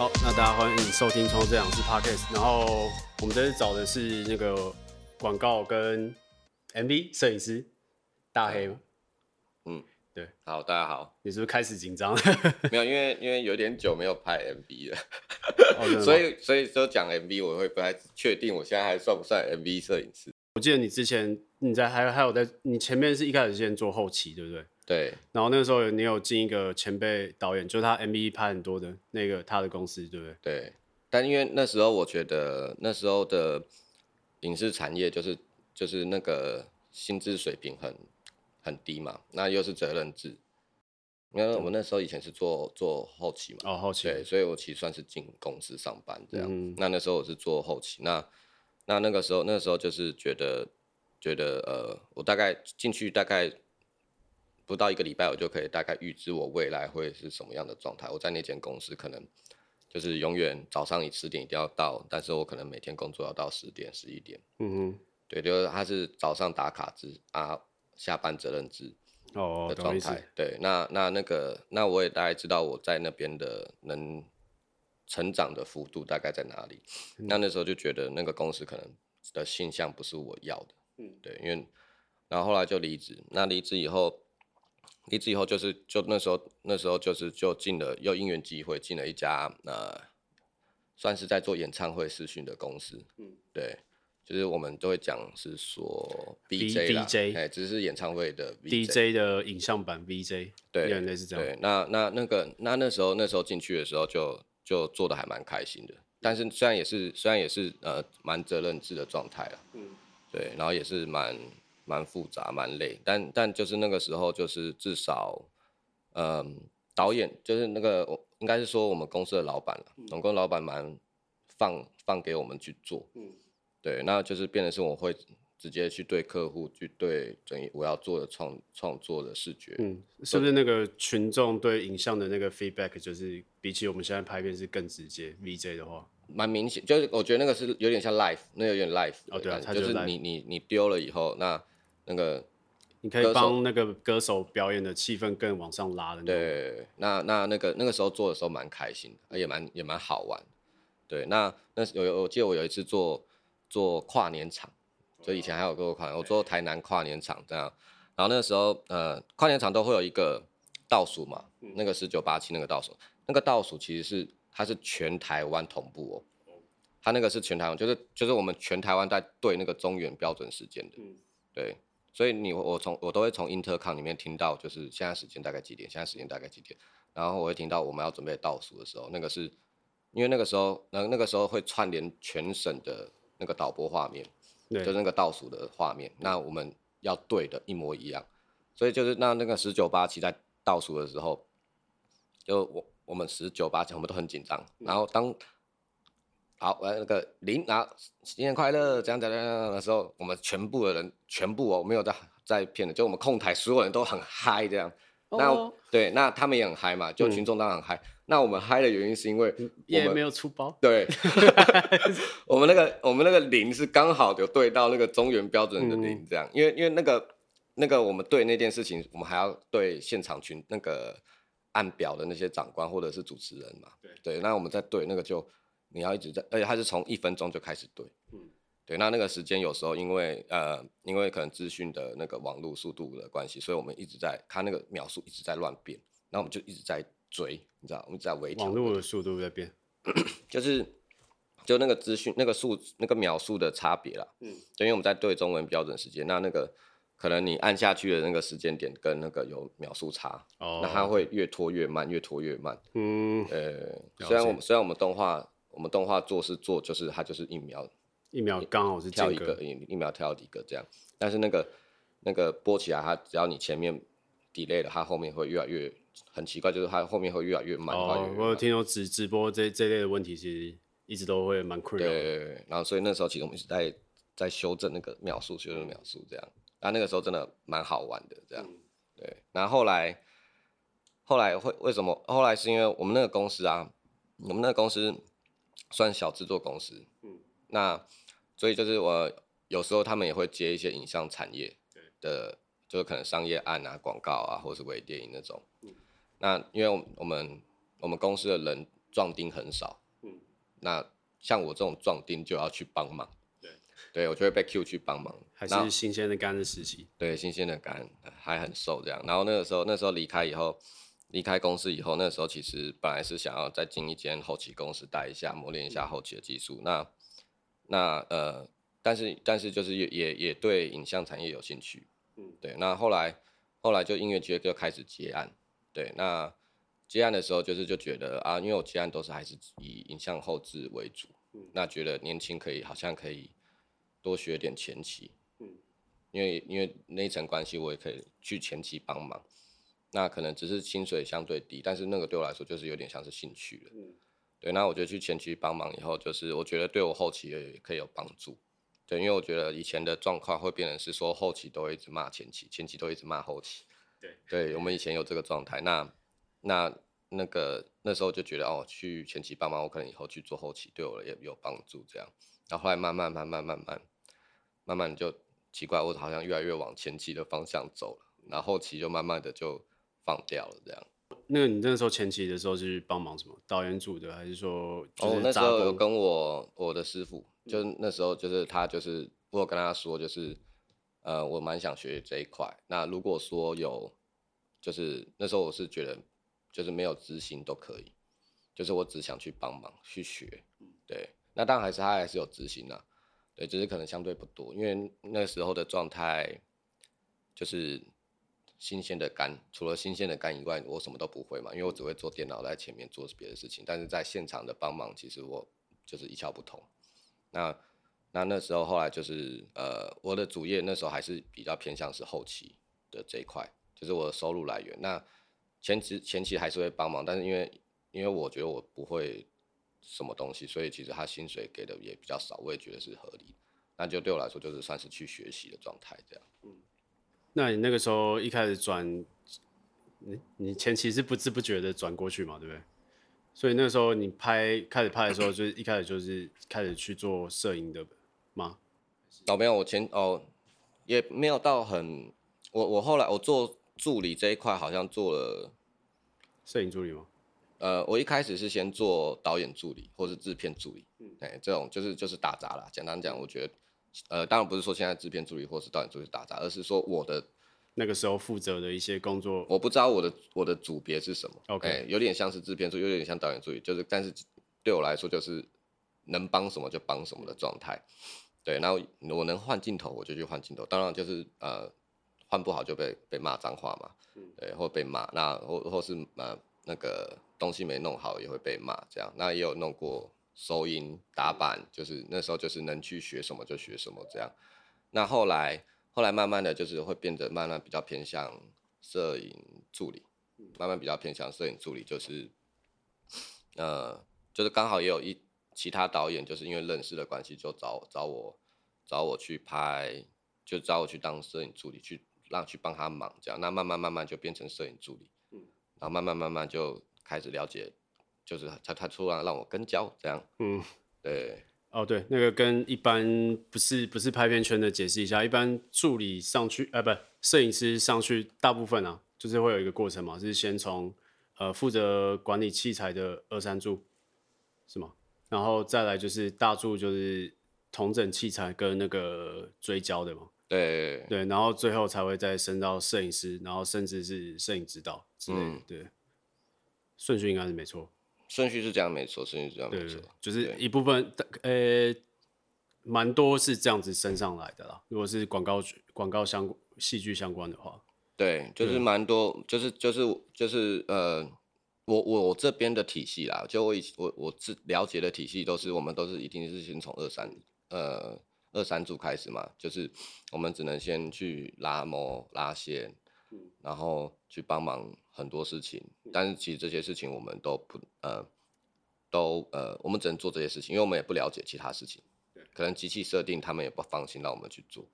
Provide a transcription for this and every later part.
好，那大家欢迎收听《创作这两次 Podcast》，然后我们这次找的是那个广告跟 MV 摄影师大黑。嗯，对，好，大家好。你是不是开始紧张？没有，因为因为有点久没有拍 MV 了，哦、所以所以说讲 MV 我会不太确定，我现在还算不算 MV 摄影师？我记得你之前你在还还有在你前面是一开始先做后期，对不对？对。然后那个时候你有进一个前辈导演，就是他 MV 拍很多的那个他的公司，对不对？对。但因为那时候我觉得那时候的影视产业就是就是那个薪资水平很很低嘛，那又是责任制。因为我们那时候以前是做做后期嘛，哦后期，对，所以我其实算是进公司上班这样。嗯、那那时候我是做后期，那。那那个时候，那个时候就是觉得，觉得呃，我大概进去大概不到一个礼拜，我就可以大概预知我未来会是什么样的状态。我在那间公司可能就是永远早上你十点一定要到，但是我可能每天工作要到十点十一点。嗯哼，对，就是他是早上打卡制啊，下班责任制的状态。对，那那那个那我也大概知道我在那边的能。成长的幅度大概在哪里？嗯、那那时候就觉得那个公司可能的形象不是我要的，嗯，对，因为然后后来就离职。那离职以后，离职以后就是就那时候那时候就是就进了又因缘机会进了一家呃，算是在做演唱会视讯的公司，嗯，对，就是我们都会讲是说 VJ 啦，VJ，哎，只是演唱会的 VJ DJ 的影像版 VJ，对，原来是这样。对，那那那个那那时候那时候进去的时候就。就做的还蛮开心的，但是虽然也是虽然也是呃蛮责任制的状态了，嗯，对，然后也是蛮蛮复杂蛮累，但但就是那个时候就是至少，嗯、呃，导演就是那个我应该是说我们公司的老板了，嗯、我们公司老板蛮放放给我们去做，嗯，对，那就是变成是我会。直接去对客户，去对整我要做的创创作的视觉，嗯，是不是那个群众对影像的那个 feedback，就是比起我们现在拍片是更直接？VJ 的话，蛮明显，就是我觉得那个是有点像 life，那有点 life 哦对啊，就，就是你你你丢了以后，那那个你可以帮那个歌手表演的气氛更往上拉的，对，那那那个那个时候做的时候蛮开心的，也蛮也蛮好玩，对，那那有我记得我有一次做做跨年场。就以前还有个跨年，我做台南跨年场这样，然后那个时候呃跨年场都会有一个倒数嘛，那个是九八七那个倒数，那个倒数其实是它是全台湾同步哦，他那个是全台湾，就是就是我们全台湾在对那个中原标准时间的，对，所以你我从我都会从 intercom 里面听到，就是现在时间大概几点，现在时间大概几点，然后我会听到我们要准备倒数的时候，那个是因为那个时候那那个时候会串联全省的那个导播画面。就是那个倒数的画面，那我们要对的一模一样，所以就是那那个十九八七在倒数的时候，就我我们十九八七我们都很紧张，然后当好我那个零，然后新年快乐这样这样这样的时候，我们全部的人全部哦没有在在骗的，就我们控台所有人都很嗨这样，那、oh. 对，那他们也很嗨嘛，就群众当然很嗨。嗯那我们嗨的原因是因为也没有出包，对，我们那个我们那个零是刚好有对到那个中原标准的零，这样，嗯、因为因为那个那个我们对那件事情，我们还要对现场群那个按表的那些长官或者是主持人嘛，对，对，那我们在对那个就你要一直在，而且它是从一分钟就开始对，嗯，对，那那个时间有时候因为呃因为可能资讯的那个网络速度的关系，所以我们一直在看那个秒数一直在乱变，那我们就一直在。追，你知道，我们在微调。网络的速度在变，就是就那个资讯那个数那个秒数的差别啦。嗯，因为我们在对中文标准时间，那那个可能你按下去的那个时间点跟那个有秒数差，哦，那它会越拖越慢，越拖越慢。嗯，呃，虽然我们虽然我们动画我们动画做是做就是它就是一秒一秒刚好是跳一个一一秒跳一个这样，但是那个那个播起来，它只要你前面 delay 了，它后面会越来越。很奇怪，就是它后面会越来越慢。哦，我有听说直直播这这类的问题，其实一直都会蛮困扰。对，然后所以那时候其实我们一直在在修正那个秒数，修正秒数这样。那，那个时候真的蛮好玩的，这样。对，然后后来后来会为什么？后来是因为我们那个公司啊，我们那个公司算小制作公司。嗯。那所以就是我有时候他们也会接一些影像产业的，就是可能商业案啊、广告啊，或是微电影那种。嗯那因为我们我们公司的人壮丁很少，嗯，那像我这种壮丁就要去帮忙，对，对我就会被 Q 去帮忙，还是新鲜的肝的时期，对，新鲜的肝还很瘦这样，然后那个时候那时候离开以后，离开公司以后，那个时候其实本来是想要再进一间后期公司待一下，磨练一下后期的技术，嗯、那那呃，但是但是就是也也也对影像产业有兴趣，嗯，对，那后来后来就音乐节就开始接案，对，那。接案的时候，就是就觉得啊，因为我接案都是还是以影像后置为主，嗯，那觉得年轻可以好像可以多学点前期，嗯，因为因为那一层关系，我也可以去前期帮忙，那可能只是薪水相对低，但是那个对我来说就是有点像是兴趣了，嗯，对，那我觉得去前期帮忙以后，就是我觉得对我后期也可以有帮助，对，因为我觉得以前的状况会变成是说后期都会一直骂前期，前期都一直骂后期，对，对我们以前有这个状态，那。那那个那时候就觉得哦，去前期帮忙，我可能以后去做后期，对我也有帮助。这样，然后后来慢慢慢慢慢慢慢慢就奇怪，我好像越来越往前期的方向走了，然后后期就慢慢的就放掉了。这样。那个你那时候前期的时候是帮忙什么？导演组的还是说？哦，那时候有跟我我的师傅，就那时候就是他就是我有跟他说，就是呃，我蛮想学这一块。那如果说有，就是那时候我是觉得。就是没有执行都可以，就是我只想去帮忙去学，对，那当然还是他还是有执行的，对，只是可能相对不多，因为那时候的状态就是新鲜的肝，除了新鲜的肝以外，我什么都不会嘛，因为我只会做电脑在前面做别的事情，但是在现场的帮忙，其实我就是一窍不通。那那那时候后来就是呃，我的主业那时候还是比较偏向是后期的这一块，就是我的收入来源那。前期前期还是会帮忙，但是因为因为我觉得我不会什么东西，所以其实他薪水给的也比较少，我也觉得是合理。那就对我来说就是算是去学习的状态这样。嗯，那你那个时候一开始转，你你前期是不知不觉的转过去嘛，对不对？所以那个时候你拍开始拍的时候，就是一开始就是开始去做摄影的吗？哦，没有，我前哦也没有到很，我我后来我做。助理这一块好像做了摄影助理吗？呃，我一开始是先做导演助理或是制片助理，嗯，哎，这种就是就是打杂啦。简单讲，我觉得，呃，当然不是说现在制片助理或是导演助理打杂，而是说我的那个时候负责的一些工作，我不知道我的我的组别是什么，OK，欸，有点像是制片助理，有点像导演助理，就是但是对我来说就是能帮什么就帮什么的状态。对，然后我能换镜头我就去换镜头，当然就是呃。换不好就被被骂脏话嘛，对，或被骂，那或或是呃那个东西没弄好也会被骂，这样，那也有弄过收音打板，就是那时候就是能去学什么就学什么这样，那后来后来慢慢的就是会变得慢慢比较偏向摄影助理，慢慢比较偏向摄影助理，就是呃就是刚好也有一其他导演就是因为认识的关系就找找我找我去拍，就找我去当摄影助理去。让去帮他忙，这样，那慢慢慢慢就变成摄影助理，嗯，然后慢慢慢慢就开始了解，就是他他突然让我跟焦，这样，嗯，对，哦对，那个跟一般不是不是拍片圈的解释一下，一般助理上去，呃不，摄影师上去，大部分啊，就是会有一个过程嘛，是先从呃负责管理器材的二三助，是吗？然后再来就是大助，就是同整器材跟那个追焦的嘛。对对，然后最后才会再升到摄影师，然后甚至是摄影指导之类的。嗯、对，顺序应该是没错。顺序是这样没错，顺序是这样没错。就是一部分，呃，蛮多是这样子升上来的啦。如果是广告广告相戏剧相关的话，对，就是蛮多，就是就是就是呃，我我我这边的体系啦，就我以我我自了解的体系都是，我们都是一定是先从二三呃。二三组开始嘛，就是我们只能先去拉模、拉线，然后去帮忙很多事情。但是其实这些事情我们都不呃，都呃，我们只能做这些事情，因为我们也不了解其他事情。可能机器设定他们也不放心让我们去做。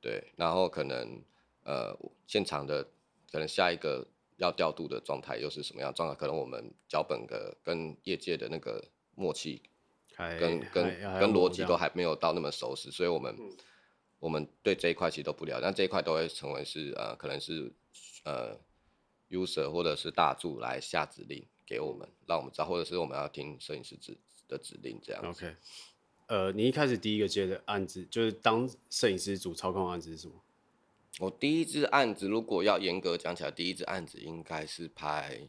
对，然后可能呃，现场的可能下一个要调度的状态又是什么样状态？可能我们脚本的跟业界的那个默契。跟跟跟逻辑都还没有到那么熟识，所以我们、嗯、我们对这一块其实都不了解，但这一块都会成为是呃可能是呃 user 或者是大柱来下指令给我们，让我们知道，或者是我们要听摄影师指的指令这样子。OK，呃，你一开始第一个接的案子，就是当摄影师主操控案子是什么？我第一支案子，如果要严格讲起来，第一支案子应该是拍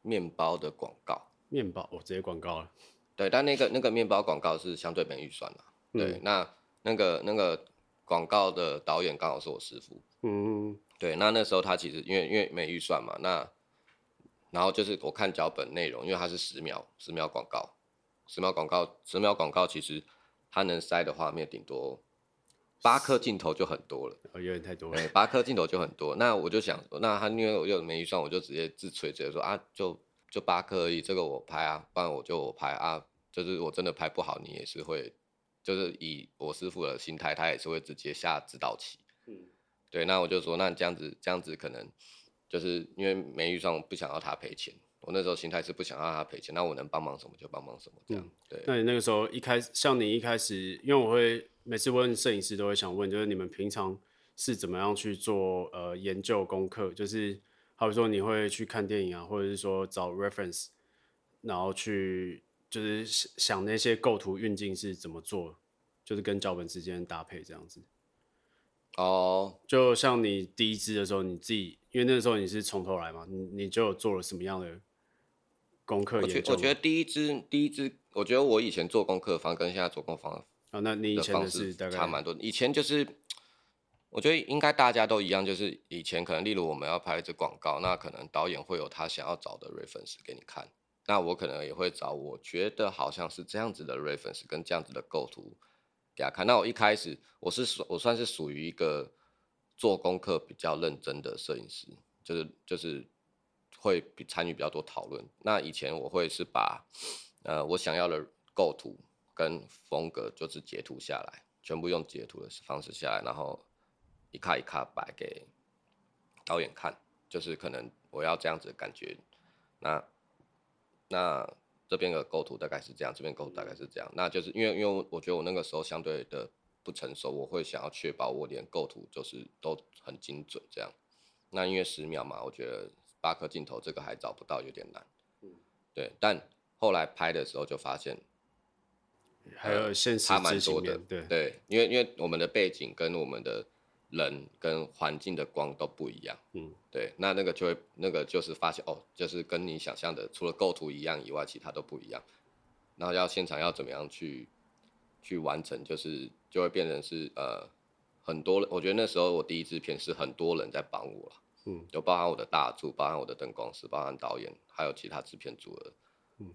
面包的广告。面包，我、哦、直接广告了。对，但那个那个面包广告是相对没预算的。对，嗯、那那个那个广告的导演刚好是我师傅。嗯，对，那那时候他其实因为因为没预算嘛，那然后就是我看脚本内容，因为它是十秒十秒广告，十秒广告十秒广告，其实它能塞的画面顶多。八颗镜头就很多了，哦，有点太多了。八颗镜头就很多，那我就想，那他因为我又没预算，我就直接自吹，直接说啊，就就八颗而已，这个我拍啊，不然我就我拍啊，就是我真的拍不好，你也是会，就是以我师傅的心态，他也是会直接下指导棋。嗯，对，那我就说，那这样子这样子可能就是因为没预算，我不想要他赔钱。我那时候心态是不想让他赔钱，那我能帮忙什么就帮忙什么，这样。嗯、对。那你那个时候一开始，像你一开始，因为我会每次问摄影师都会想问，就是你们平常是怎么样去做呃研究功课？就是好比说你会去看电影啊，或者是说找 reference，然后去就是想那些构图运镜是怎么做，就是跟脚本之间搭配这样子。哦。就像你第一支的时候，你自己因为那个时候你是从头来嘛，你你就有做了什么样的？功课，我觉我觉得第一支第一支，我觉得我以前做功课方跟现在做功课方啊，那你以前的是大概差蛮多。以前就是，我觉得应该大家都一样，就是以前可能例如我们要拍一支广告，那可能导演会有他想要找的 reference 给你看，那我可能也会找我觉得好像是这样子的 reference 跟这样子的构图看。那我一开始我是属我算是属于一个做功课比较认真的摄影师，就是就是。会比参与比较多讨论。那以前我会是把，呃，我想要的构图跟风格就是截图下来，全部用截图的方式下来，然后一卡一卡摆给导演看，就是可能我要这样子的感觉。那那这边的构图大概是这样，这边构图大概是这样。那就是因为因为我觉得我那个时候相对的不成熟，我会想要确保我连构图就是都很精准这样。那因为十秒嘛，我觉得。八颗镜头，这个还找不到，有点难。嗯，对。但后来拍的时候就发现，还有现实差蛮多的。对对，因为因为我们的背景跟我们的人跟环境的光都不一样。嗯，对。那那个就会那个就是发现哦，就是跟你想象的除了构图一样以外，其他都不一样。然后要现场要怎么样去去完成，就是就会变成是呃很多。我觉得那时候我第一支片是很多人在帮我了。嗯，就包含我的大助，包含我的灯光师，包含导演，还有其他制片组的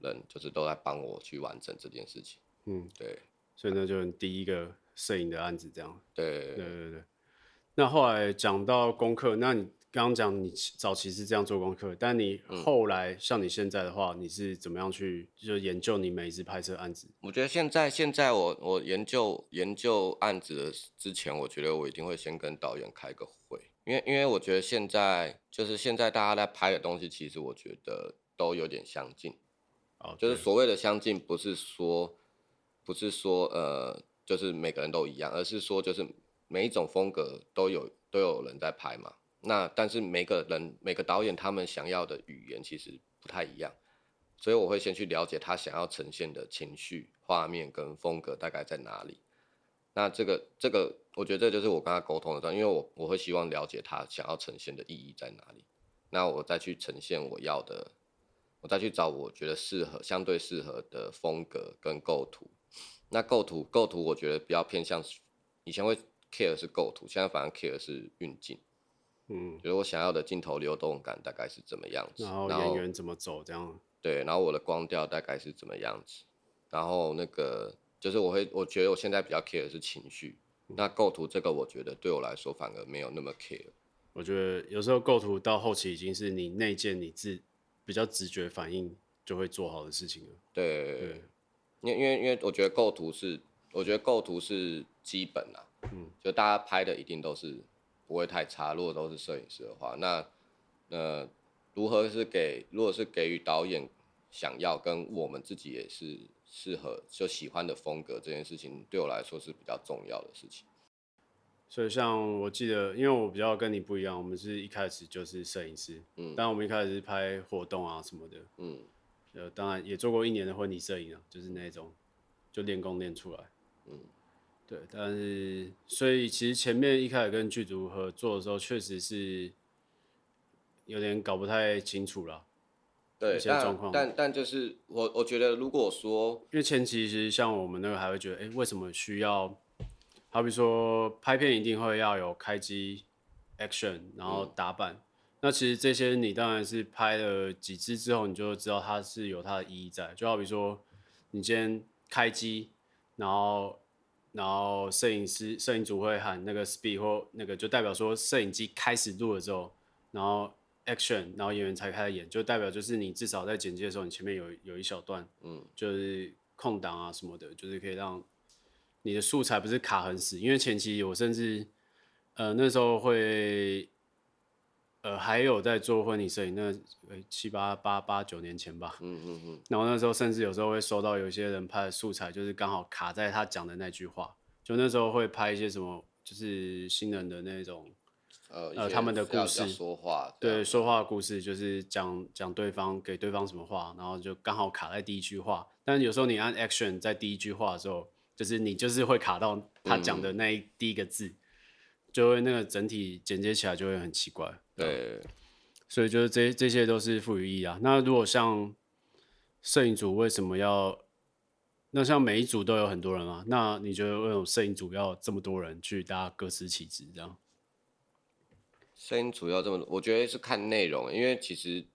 人，嗯、就是都在帮我去完成这件事情。嗯，对，所以那就是第一个摄影的案子，这样。对，对对对。那后来讲到功课，那你刚刚讲你早期是这样做功课，但你后来、嗯、像你现在的话，你是怎么样去就研究你每一次拍摄案子？我觉得现在现在我我研究研究案子的之前，我觉得我一定会先跟导演开个会。因为因为我觉得现在就是现在大家在拍的东西，其实我觉得都有点相近，哦，就是所谓的相近，不是说不是说呃，就是每个人都一样，而是说就是每一种风格都有都有人在拍嘛。那但是每个人每个导演他们想要的语言其实不太一样，所以我会先去了解他想要呈现的情绪、画面跟风格大概在哪里。那这个这个，我觉得这就是我跟他沟通的，因为我我会希望了解他想要呈现的意义在哪里，那我再去呈现我要的，我再去找我觉得适合、相对适合的风格跟构图。那构图构图，我觉得比较偏向以前会 care 是构图，现在反而 care 是运镜。嗯，就是我想要的镜头流动感大概是怎么样子，然后演员怎么走这样。对，然后我的光调大概是怎么样子，然后那个。就是我会，我觉得我现在比较 care 的是情绪，嗯、那构图这个我觉得对我来说反而没有那么 care。我觉得有时候构图到后期已经是你内建你自比较直觉反应就会做好的事情了。对，对因为因为因为我觉得构图是，我觉得构图是基本啊，嗯，就大家拍的一定都是不会太差。如果都是摄影师的话，那呃，如何是给，如果是给予导演想要跟我们自己也是。适合就喜欢的风格这件事情，对我来说是比较重要的事情。所以像我记得，因为我比较跟你不一样，我们是一开始就是摄影师，嗯，但我们一开始是拍活动啊什么的，嗯，呃，当然也做过一年的婚礼摄影啊，就是那种就练功练出来，嗯，对，但是所以其实前面一开始跟剧组合作的时候，确实是有点搞不太清楚了。对，一些状况，但但，但就是我我觉得，如果说，因为前期其实像我们那个还会觉得，哎、欸，为什么需要？好比说拍片一定会要有开机、action，然后打板。嗯、那其实这些你当然是拍了几支之后，你就知道它是有它的意义在。就好比说，你今天开机，然后然后摄影师、摄影组会喊那个 speed 或那个，就代表说摄影机开始录了之后，然后。action，然后演员才开始演，就代表就是你至少在剪接的时候，你前面有有一小段，嗯，就是空档啊什么的，就是可以让你的素材不是卡很死。因为前期我甚至，呃，那时候会，呃，还有在做婚礼摄影，那七八八八九年前吧，嗯嗯嗯，然后那时候甚至有时候会收到有些人拍的素材，就是刚好卡在他讲的那句话，就那时候会拍一些什么，就是新人的那种。呃，呃，他们的故事，说话，对，说话的故事就是讲讲对方给对方什么话，然后就刚好卡在第一句话。但有时候你按 action 在第一句话的时候，就是你就是会卡到他讲的那一第一个字，嗯、就会那个整体剪接起来就会很奇怪。对，所以就是这这些都是赋予意义啊。那如果像摄影组为什么要？那像每一组都有很多人啊，那你觉得为什么摄影组要这么多人去大家各司其职这样？摄影组要这么多，我觉得是看内容，因为其实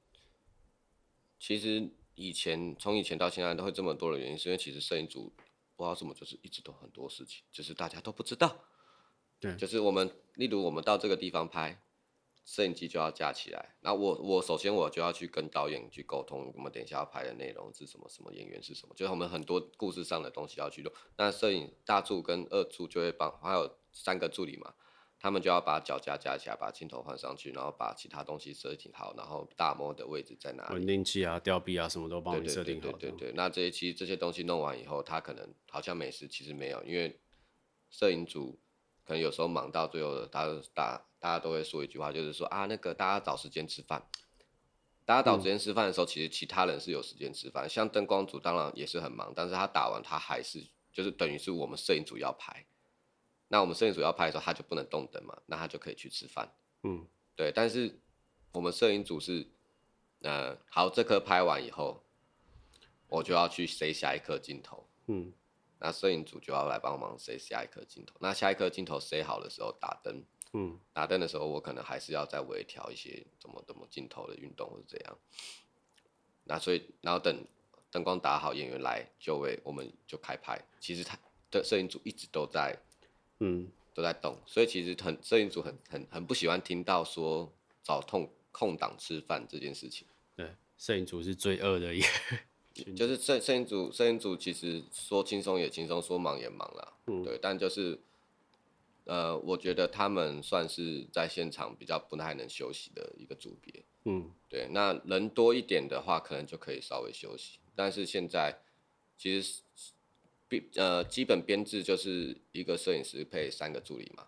其实以前从以前到现在都会这么多的原因，是因为其实摄影组不知道什么，就是一直都很多事情，就是大家都不知道。对，就是我们例如我们到这个地方拍，摄影机就要架起来，那我我首先我就要去跟导演去沟通，我们等一下要拍的内容是什么，什么演员是什么，就是我们很多故事上的东西要去弄。那摄影大助跟二助就会帮，还有三个助理嘛。他们就要把脚架架起来，把镜头换上去，然后把其他东西设定好，然后大模的位置在哪里？稳定器啊、吊臂啊，什么都帮你设定好。对对对，对，对那这些其实这些东西弄完以后，他可能好像没事，其实没有，因为摄影组可能有时候忙到最后的，大大大家都会说一句话，就是说啊，那个大家找时间吃饭。大家找时间吃饭的时候，嗯、其实其他人是有时间吃饭，像灯光组当然也是很忙，但是他打完他还是就是等于是我们摄影组要拍。那我们摄影组要拍的时候，他就不能动灯嘛，那他就可以去吃饭。嗯，对。但是我们摄影组是，呃，好，这颗拍完以后，我就要去塞下一颗镜头。嗯，那摄影组就要来帮忙塞下一颗镜头。那下一颗镜头塞好的时候打灯。嗯，打灯的时候，我可能还是要再微调一些怎么怎么镜头的运动或者怎样。那所以，然后等灯光打好，演员来就位，我们就开拍。其实他的摄影组一直都在。嗯，都在动，所以其实很摄影组很很很不喜欢听到说找空空档吃饭这件事情。对，摄影组是最恶的一个，就是摄摄影组摄影组其实说轻松也轻松，说忙也忙啦。嗯，对，但就是呃，我觉得他们算是在现场比较不太能休息的一个组别。嗯，对，那人多一点的话，可能就可以稍微休息，但是现在其实。呃，基本编制就是一个摄影师配三个助理嘛。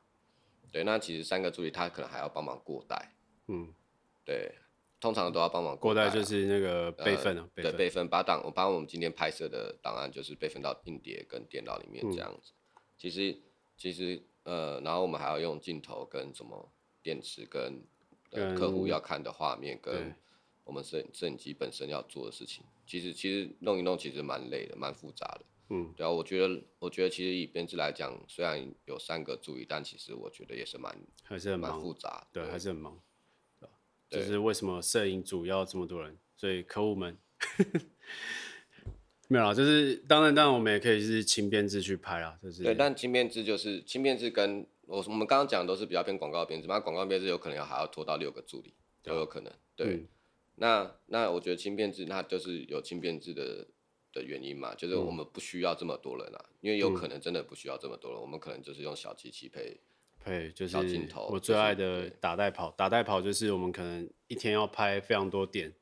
对，那其实三个助理他可能还要帮忙过带。嗯，对，通常都要帮忙过带，就是那个备份啊，对，备份，把档，我把我们今天拍摄的档案就是备份到硬碟跟电脑里面这样子。嗯、其实，其实呃，然后我们还要用镜头跟什么电池跟，跟客户要看的画面跟我们摄摄影机本身要做的事情，其实其实弄一弄其实蛮累的，蛮复杂的。嗯，对啊，我觉得，我觉得其实以编制来讲，虽然有三个助理，但其实我觉得也是蛮还是很蛮复杂，对，对，还是很忙，对，就是为什么摄影组要这么多人？所以客户们 没有啦，就是当然，当然我们也可以是轻编制去拍啦，就是对，但轻编制就是轻编制跟我我们刚刚讲的都是比较偏广告编制，那广告编制有可能要还要拖到六个助理都有可能，对，那那我觉得轻编制那就是有轻编制的。的原因嘛，就是我们不需要这么多人啊，嗯、因为有可能真的不需要这么多人，嗯、我们可能就是用小机器配配就是。我最爱的打带跑，打带跑就是我们可能一天要拍非常多点。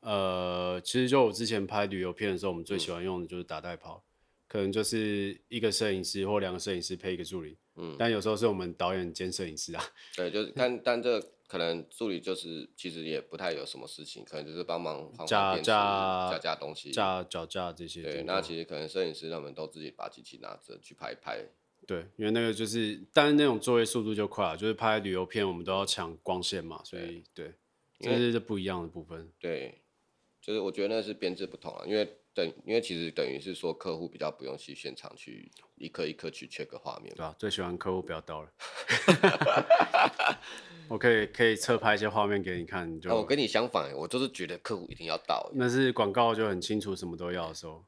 呃，其实就我之前拍旅游片的时候，我们最喜欢用的就是打带跑，嗯、可能就是一个摄影师或两个摄影师配一个助理，嗯，但有时候是我们导演兼摄影师啊。对，就是 但但这可能助理就是其实也不太有什么事情，可能就是帮忙架架架架东西，架脚架这些。对，那其实可能摄影师他们都自己把机器拿着去拍拍。对，因为那个就是，但是那种作业速度就快了，就是拍旅游片我们都要抢光线嘛，所以对，这是这不一样的部分。对，就是我觉得那是编制不同啊，因为。等，因为其实等于是说，客户比较不用去现场去一颗一颗去 check 画面。对啊，最喜欢客户不要到了。我可以可以侧拍一些画面给你看，你就。啊，我跟你相反，我就是觉得客户一定要到。那是广告就很清楚，什么都要的时候。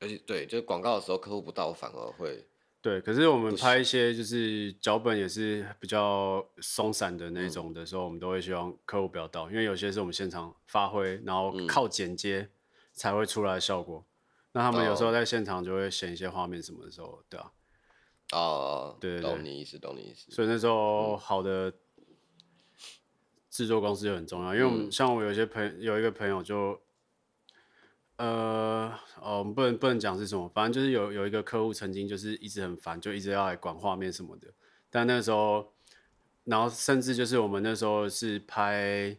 而且对，就是广告的时候，客户不到，我反而会。对，可是我们拍一些就是脚本也是比较松散的那种的时候，嗯、我们都会希望客户不要到，因为有些是我们现场发挥，然后靠剪接。嗯才会出来的效果。那他们有时候在现场就会选一些画面什么的时候，对啊。哦，对对对，懂你意思，懂你意思。所以那时候好的制作公司就很重要，因为我们像我有些朋友，有一个朋友就，呃，哦，不能不能讲是什么，反正就是有有一个客户曾经就是一直很烦，就一直要来管画面什么的。但那时候，然后甚至就是我们那时候是拍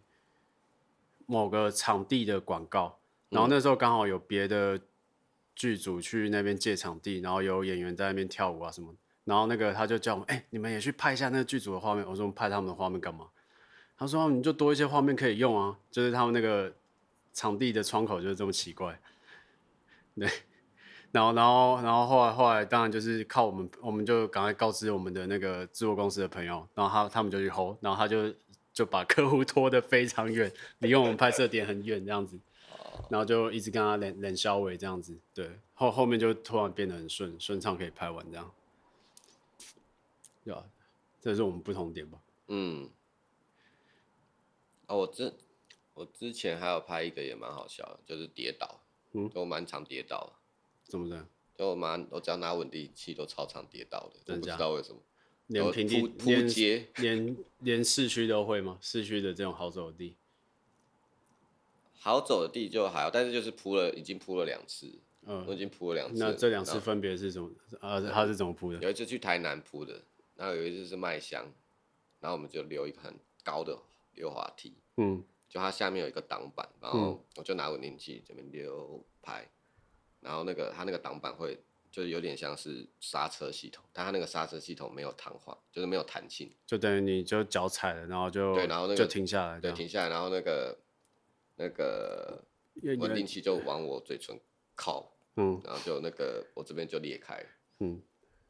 某个场地的广告。然后那时候刚好有别的剧组去那边借场地，然后有演员在那边跳舞啊什么。然后那个他就叫我们，哎、欸，你们也去拍一下那个剧组的画面。我说，拍他们的画面干嘛？他说，你就多一些画面可以用啊。就是他们那个场地的窗口就是这么奇怪。对。然后，然后，然后后来，后来当然就是靠我们，我们就赶快告知我们的那个制作公司的朋友，然后他他们就去 hold，然后他就就把客户拖得非常远，离我们拍摄点很远这样子。然后就一直跟他连连消尾这样子，对，后后面就突然变得很顺顺畅，可以拍完这样，对吧？这是我们不同点吧？嗯。哦，我这我之前还有拍一个也蛮好笑的，就是跌倒，嗯，就蛮常跌倒的。怎么的？就我蛮我只要拿稳定器都超常跌倒的，真的假的？不知道为什么。连平地铺街，连连市区都会吗？市区的这种好走的地。好走的地就还好，但是就是铺了，已经铺了两次，嗯，我已经铺了两次。那这两次分别是什么？啊，他是怎么铺的？有一次去台南铺的，然后有一次是麦香，然后我们就留一个很高的溜滑梯，嗯，就它下面有一个挡板，然后我就拿稳定器这边溜拍，然后那个它那个挡板会就有点像是刹车系统，但它那个刹车系统没有弹簧，就是没有弹性，就等于你就脚踩了，然后就对，然后那个就停下来，对，停下来，然后那个。那个稳定器就往我嘴唇靠，嗯，然后就那个我这边就裂开，嗯，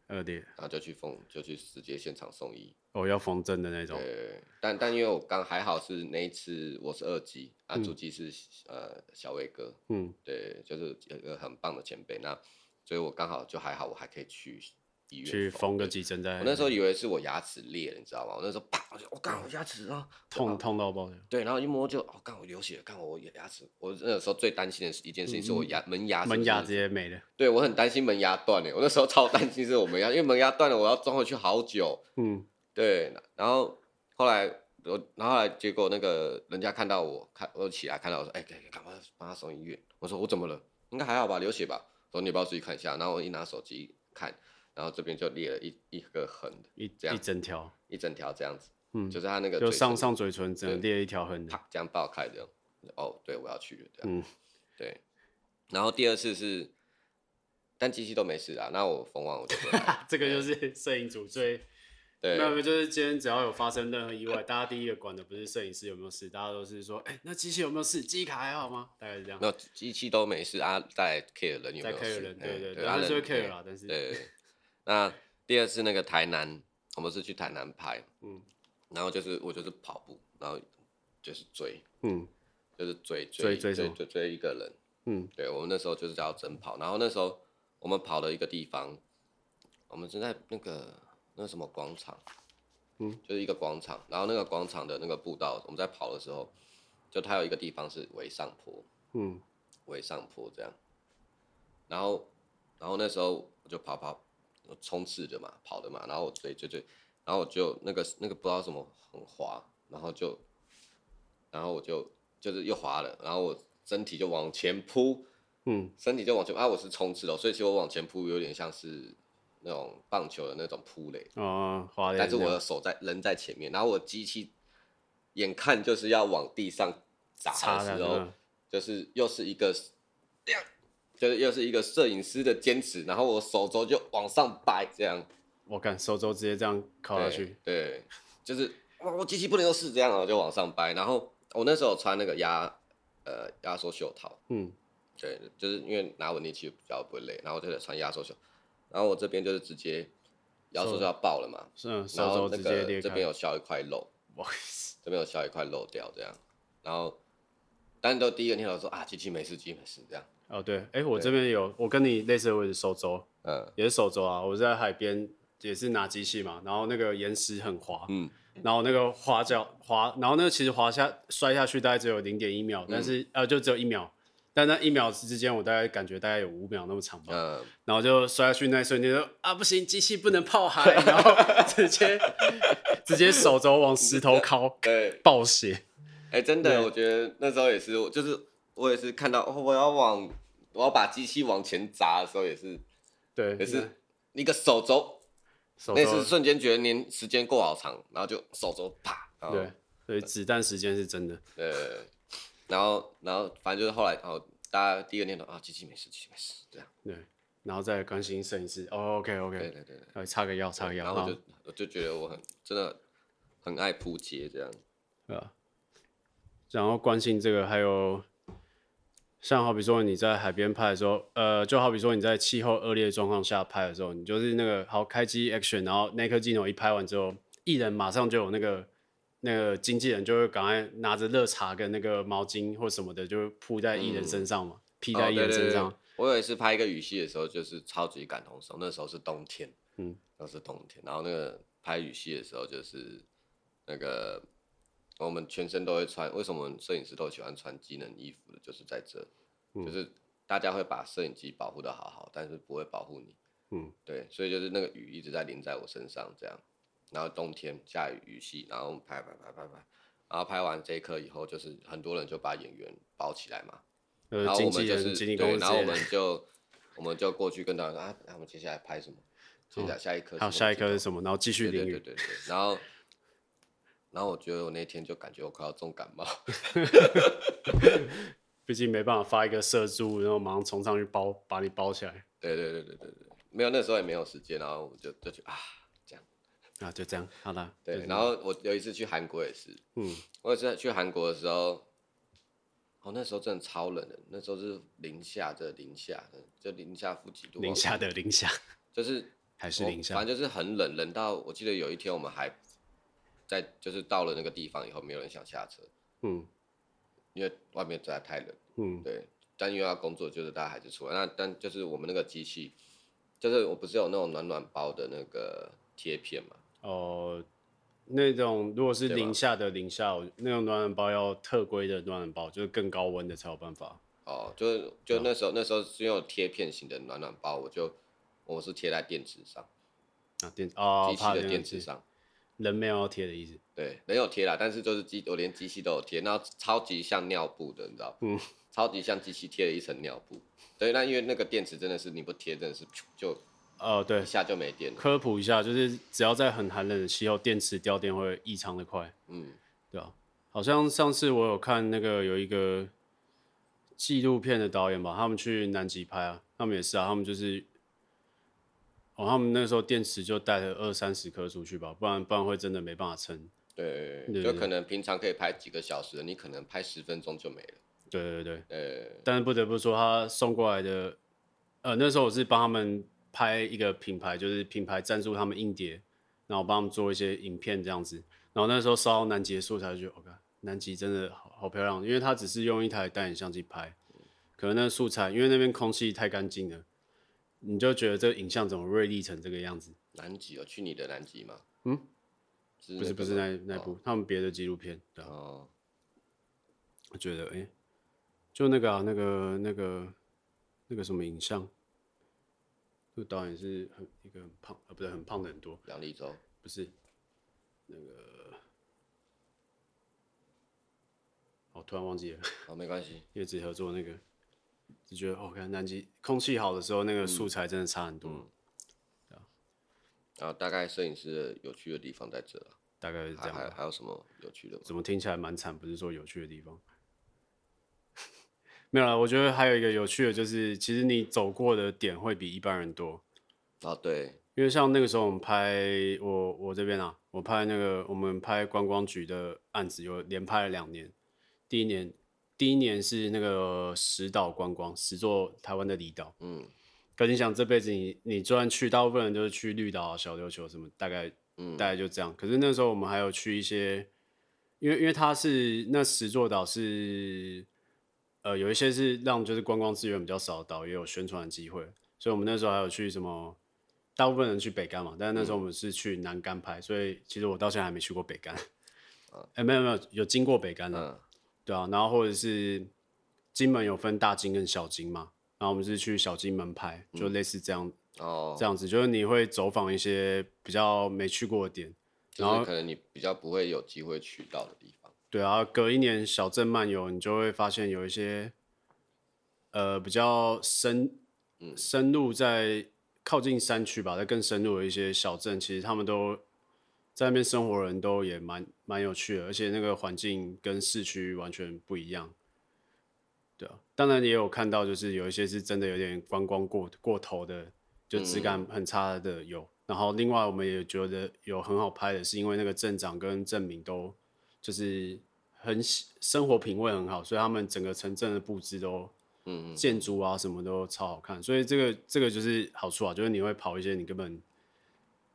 二弟，然后就去缝，就去直接现场送医。哦，要缝针的那种。对，但但因为我刚还好是那一次我是二级，啊，主机是呃小伟哥，嗯，对，就是有一个很棒的前辈，那所以我刚好就还好，我还可以去。去缝个几针在。我那时候以为是我牙齿裂了，你知道吗？我那时候啪，我就我刚我牙齿啊，痛痛到爆。对，然后一摸就哦，刚我流血了，刚我牙齿。我那时候最担心的一件事情是我牙门牙门牙直接没了。对，我很担心门牙断了，我那时候超担心是我门牙，因为门牙断了，我要装回去好久。嗯，对。然后后来我，然后后来结果那个人家看到我看我起来看到我说，哎，赶赶快帮他送医院。我说我怎么了？应该还好吧，流血吧。说你帮我自己看一下。然后我一拿手机看。然后这边就裂了一一个痕，一这样一整条，一整条这样子，嗯，就是他那个就上上嘴唇整个裂一条痕，啪这样爆开这样。哦，对，我要去了这样，嗯，对。然后第二次是，但机器都没事啊。那我缝完我就回来。这个就是摄影组最，对，没有，就是今天只要有发生任何意外，大家第一个管的不是摄影师有没有事，大家都是说，哎，那机器有没有事？机卡还好吗？大概是这样。没有，机器都没事啊，在 care 人有没有事？对对对，还是会 care 啦，但是对。那第二次那个台南，我们是去台南拍，嗯，然后就是我就是跑步，然后就是追，嗯，就是追追追追追追一个人，嗯，对，我们那时候就是叫真跑，然后那时候我们跑了一个地方，我们是在那个那什么广场，嗯，就是一个广场，然后那个广场的那个步道，我们在跑的时候，就它有一个地方是围上坡，嗯，围上坡这样，然后然后那时候我就跑跑。冲刺的嘛，跑的嘛，然后我追追追，然后我就那个那个不知道什么很滑，然后就，然后我就就是又滑了，然后我身体就往前扑，嗯，身体就往前，啊，我是冲刺的，所以其实我往前扑有点像是那种棒球的那种扑垒，哦，但是我的手在人在前面，然后我机器眼看就是要往地上砸的时候，就是又是一个，就是又是一个摄影师的坚持，然后我手肘就往上掰，这样，我看手肘直接这样靠下去，对，对，就是我机器不能够是这样，我就往上掰，然后我那时候穿那个压呃压缩袖套，嗯。对，就是因为拿稳定器比较不会累，然后就得穿压缩袖，然后我这边就是直接压缩就要爆了嘛，是，然后那个这边有削一块肉，这边有削一块肉掉这样，然后，但都第一个念头说啊，机器没事，机器没事这样。哦对，哎、欸，我这边有，我跟你类似的位置，手肘，嗯，也是手肘啊，我在海边也是拿机器嘛，然后那个岩石很滑，嗯，然后那个滑脚滑，然后那个其实滑下摔下去大概只有零点一秒，但是、嗯、呃就只有一秒。但那一秒之间，我大概感觉大概有五秒那么长吧，嗯，然后就摔下去那一瞬间，说啊不行，机器不能泡海，然后 直接直接手肘往石头敲，对，爆血，哎、欸，真的，我觉得那时候也是，就是我也是看到我要往我要把机器往前砸的时候，也是，对，也是一个手肘，那次瞬间觉得年时间过好长，然后就手肘啪，对，所以子弹时间是真的，对。然后，然后，反正就是后来，然后大家第一个念头啊，机器没事，机器没事，这样。对，然后再关心摄影师。哦，OK，OK。对对对对。擦个药，擦个药。然后我就我就觉得我很真的很爱扑街这样。对啊。然后关心这个，还有像好比说你在海边拍的时候，呃，就好比说你在气候恶劣状况下拍的时候，你就是那个好开机 action，然后那颗镜头一拍完之后，艺人马上就有那个。那个经纪人就会赶快拿着热茶跟那个毛巾或什么的，就铺在艺人身上嘛，披、嗯、在艺人身上、哦对对对。我有一次拍一个雨戏的时候，就是超级感同身受。那时候是冬天，嗯，那是冬天。然后那个拍雨戏的时候，就是那个我们全身都会穿。为什么摄影师都喜欢穿机能衣服的？就是在这，嗯、就是大家会把摄影机保护的好好，但是不会保护你。嗯，对，所以就是那个雨一直在淋在我身上，这样。然后冬天下雨雨戏，然后拍拍拍拍拍，然后拍完这一刻以后，就是很多人就把演员包起来嘛，然后我们就是对，然后我们就我们就过去跟他说啊，那我们接下来拍什么？接下来下一颗，好，下一颗是什么？然后继续淋雨，对对对对，然后然后我觉得我那天就感觉我快要重感冒，毕竟没办法发一个射柱，然后马上冲上去包把你包起来，对对对对对对，没有那时候也没有时间，然后我就就去啊这样。啊，就这样，好了。对，然后我有一次去韩国也是，嗯，我有一次去韩国的时候，哦，那时候真的超冷的，那时候是零下的零下的，就零下负几度。零下的零下，就是还是零下，反正就是很冷，冷到我记得有一天我们还在，就是到了那个地方以后，没有人想下车，嗯，因为外面实在太冷，嗯，对，但因为要工作，就是大家还是出来，那但就是我们那个机器，就是我不是有那种暖暖包的那个贴片嘛。哦，那种如果是零下的零下，那种暖暖包要特规的暖暖包，就是更高温的才有办法。哦，就是就那时候、哦、那时候是用贴片型的暖暖包，我就我是贴在电池上啊电哦机器的电池上，人没有要贴的意思。对，人有贴啦，但是就是机我连机器都有贴，那超级像尿布的，你知道？嗯，超级像机器贴了一层尿布。对，那因为那个电池真的是你不贴，真的是就。哦，对，一下就没电了。科普一下，就是只要在很寒冷的气候，电池掉电会异常的快。嗯，对啊，好像上次我有看那个有一个纪录片的导演吧，他们去南极拍啊，他们也是啊，他们就是，哦，他们那时候电池就带了二三十颗出去吧，不然不然会真的没办法撑。对，对，对，就可能平常可以拍几个小时，你可能拍十分钟就没了。对对对，呃，但是不得不说，他送过来的，呃，那时候我是帮他们。拍一个品牌，就是品牌赞助他们硬碟，然后帮他们做一些影片这样子。然后那时候烧到南极的素材，就觉得 OK，南极真的好好漂亮，因为他只是用一台单眼相机拍，可能那个素材，因为那边空气太干净了，你就觉得这个影像怎么锐利成这个样子。南极哦去你的南极吗？嗯，是不是不是那那部，哦、他们别的纪录片。对哦，我觉得哎、欸，就那个啊，那个那个那个什么影像。这个导演是很一个很胖啊，不是很胖的很多。杨立洲不是那个，哦，突然忘记了。哦，没关系。叶子合作那个，就觉得哦，看南极空气好的时候，那个素材真的差很多。嗯嗯、然后大概摄影师有趣的地方在这，大概是这样。还还有什么有趣的？怎么听起来蛮惨？不是说有趣的地方。没有啦，我觉得还有一个有趣的，就是其实你走过的点会比一般人多。啊，对，因为像那个时候我们拍我我这边啊，我拍那个我们拍观光局的案子，有连拍了两年。第一年，第一年是那个十岛观光，十座台湾的离岛。嗯，可你想这辈子你你虽然去，大部分人都是去绿岛、小琉球什么，大概嗯大概就这样。可是那时候我们还有去一些，因为因为它是那十座岛是。呃，有一些是让就是观光资源比较少的岛也有宣传的机会，所以我们那时候还有去什么，大部分人去北竿嘛，但是那时候我们是去南竿拍，所以其实我到现在还没去过北竿。哎、嗯欸，没有没有，有经过北竿的，嗯、对啊，然后或者是金门有分大金跟小金嘛，然后我们是去小金门拍，就类似这样、嗯、哦，这样子就是你会走访一些比较没去过的点，然后可能你比较不会有机会去到的地方。对啊，隔一年小镇漫游，你就会发现有一些，呃，比较深，深入在靠近山区吧，在更深入的一些小镇，其实他们都在那边生活，人都也蛮蛮有趣的，而且那个环境跟市区完全不一样。对啊，当然也有看到，就是有一些是真的有点观光过过头的，就质感很差的有。嗯、然后另外我们也觉得有很好拍的，是因为那个镇长跟镇民都。就是很生活品味很好，所以他们整个城镇的布置都，嗯，建筑啊什么都超好看，所以这个这个就是好处啊，就是你会跑一些你根本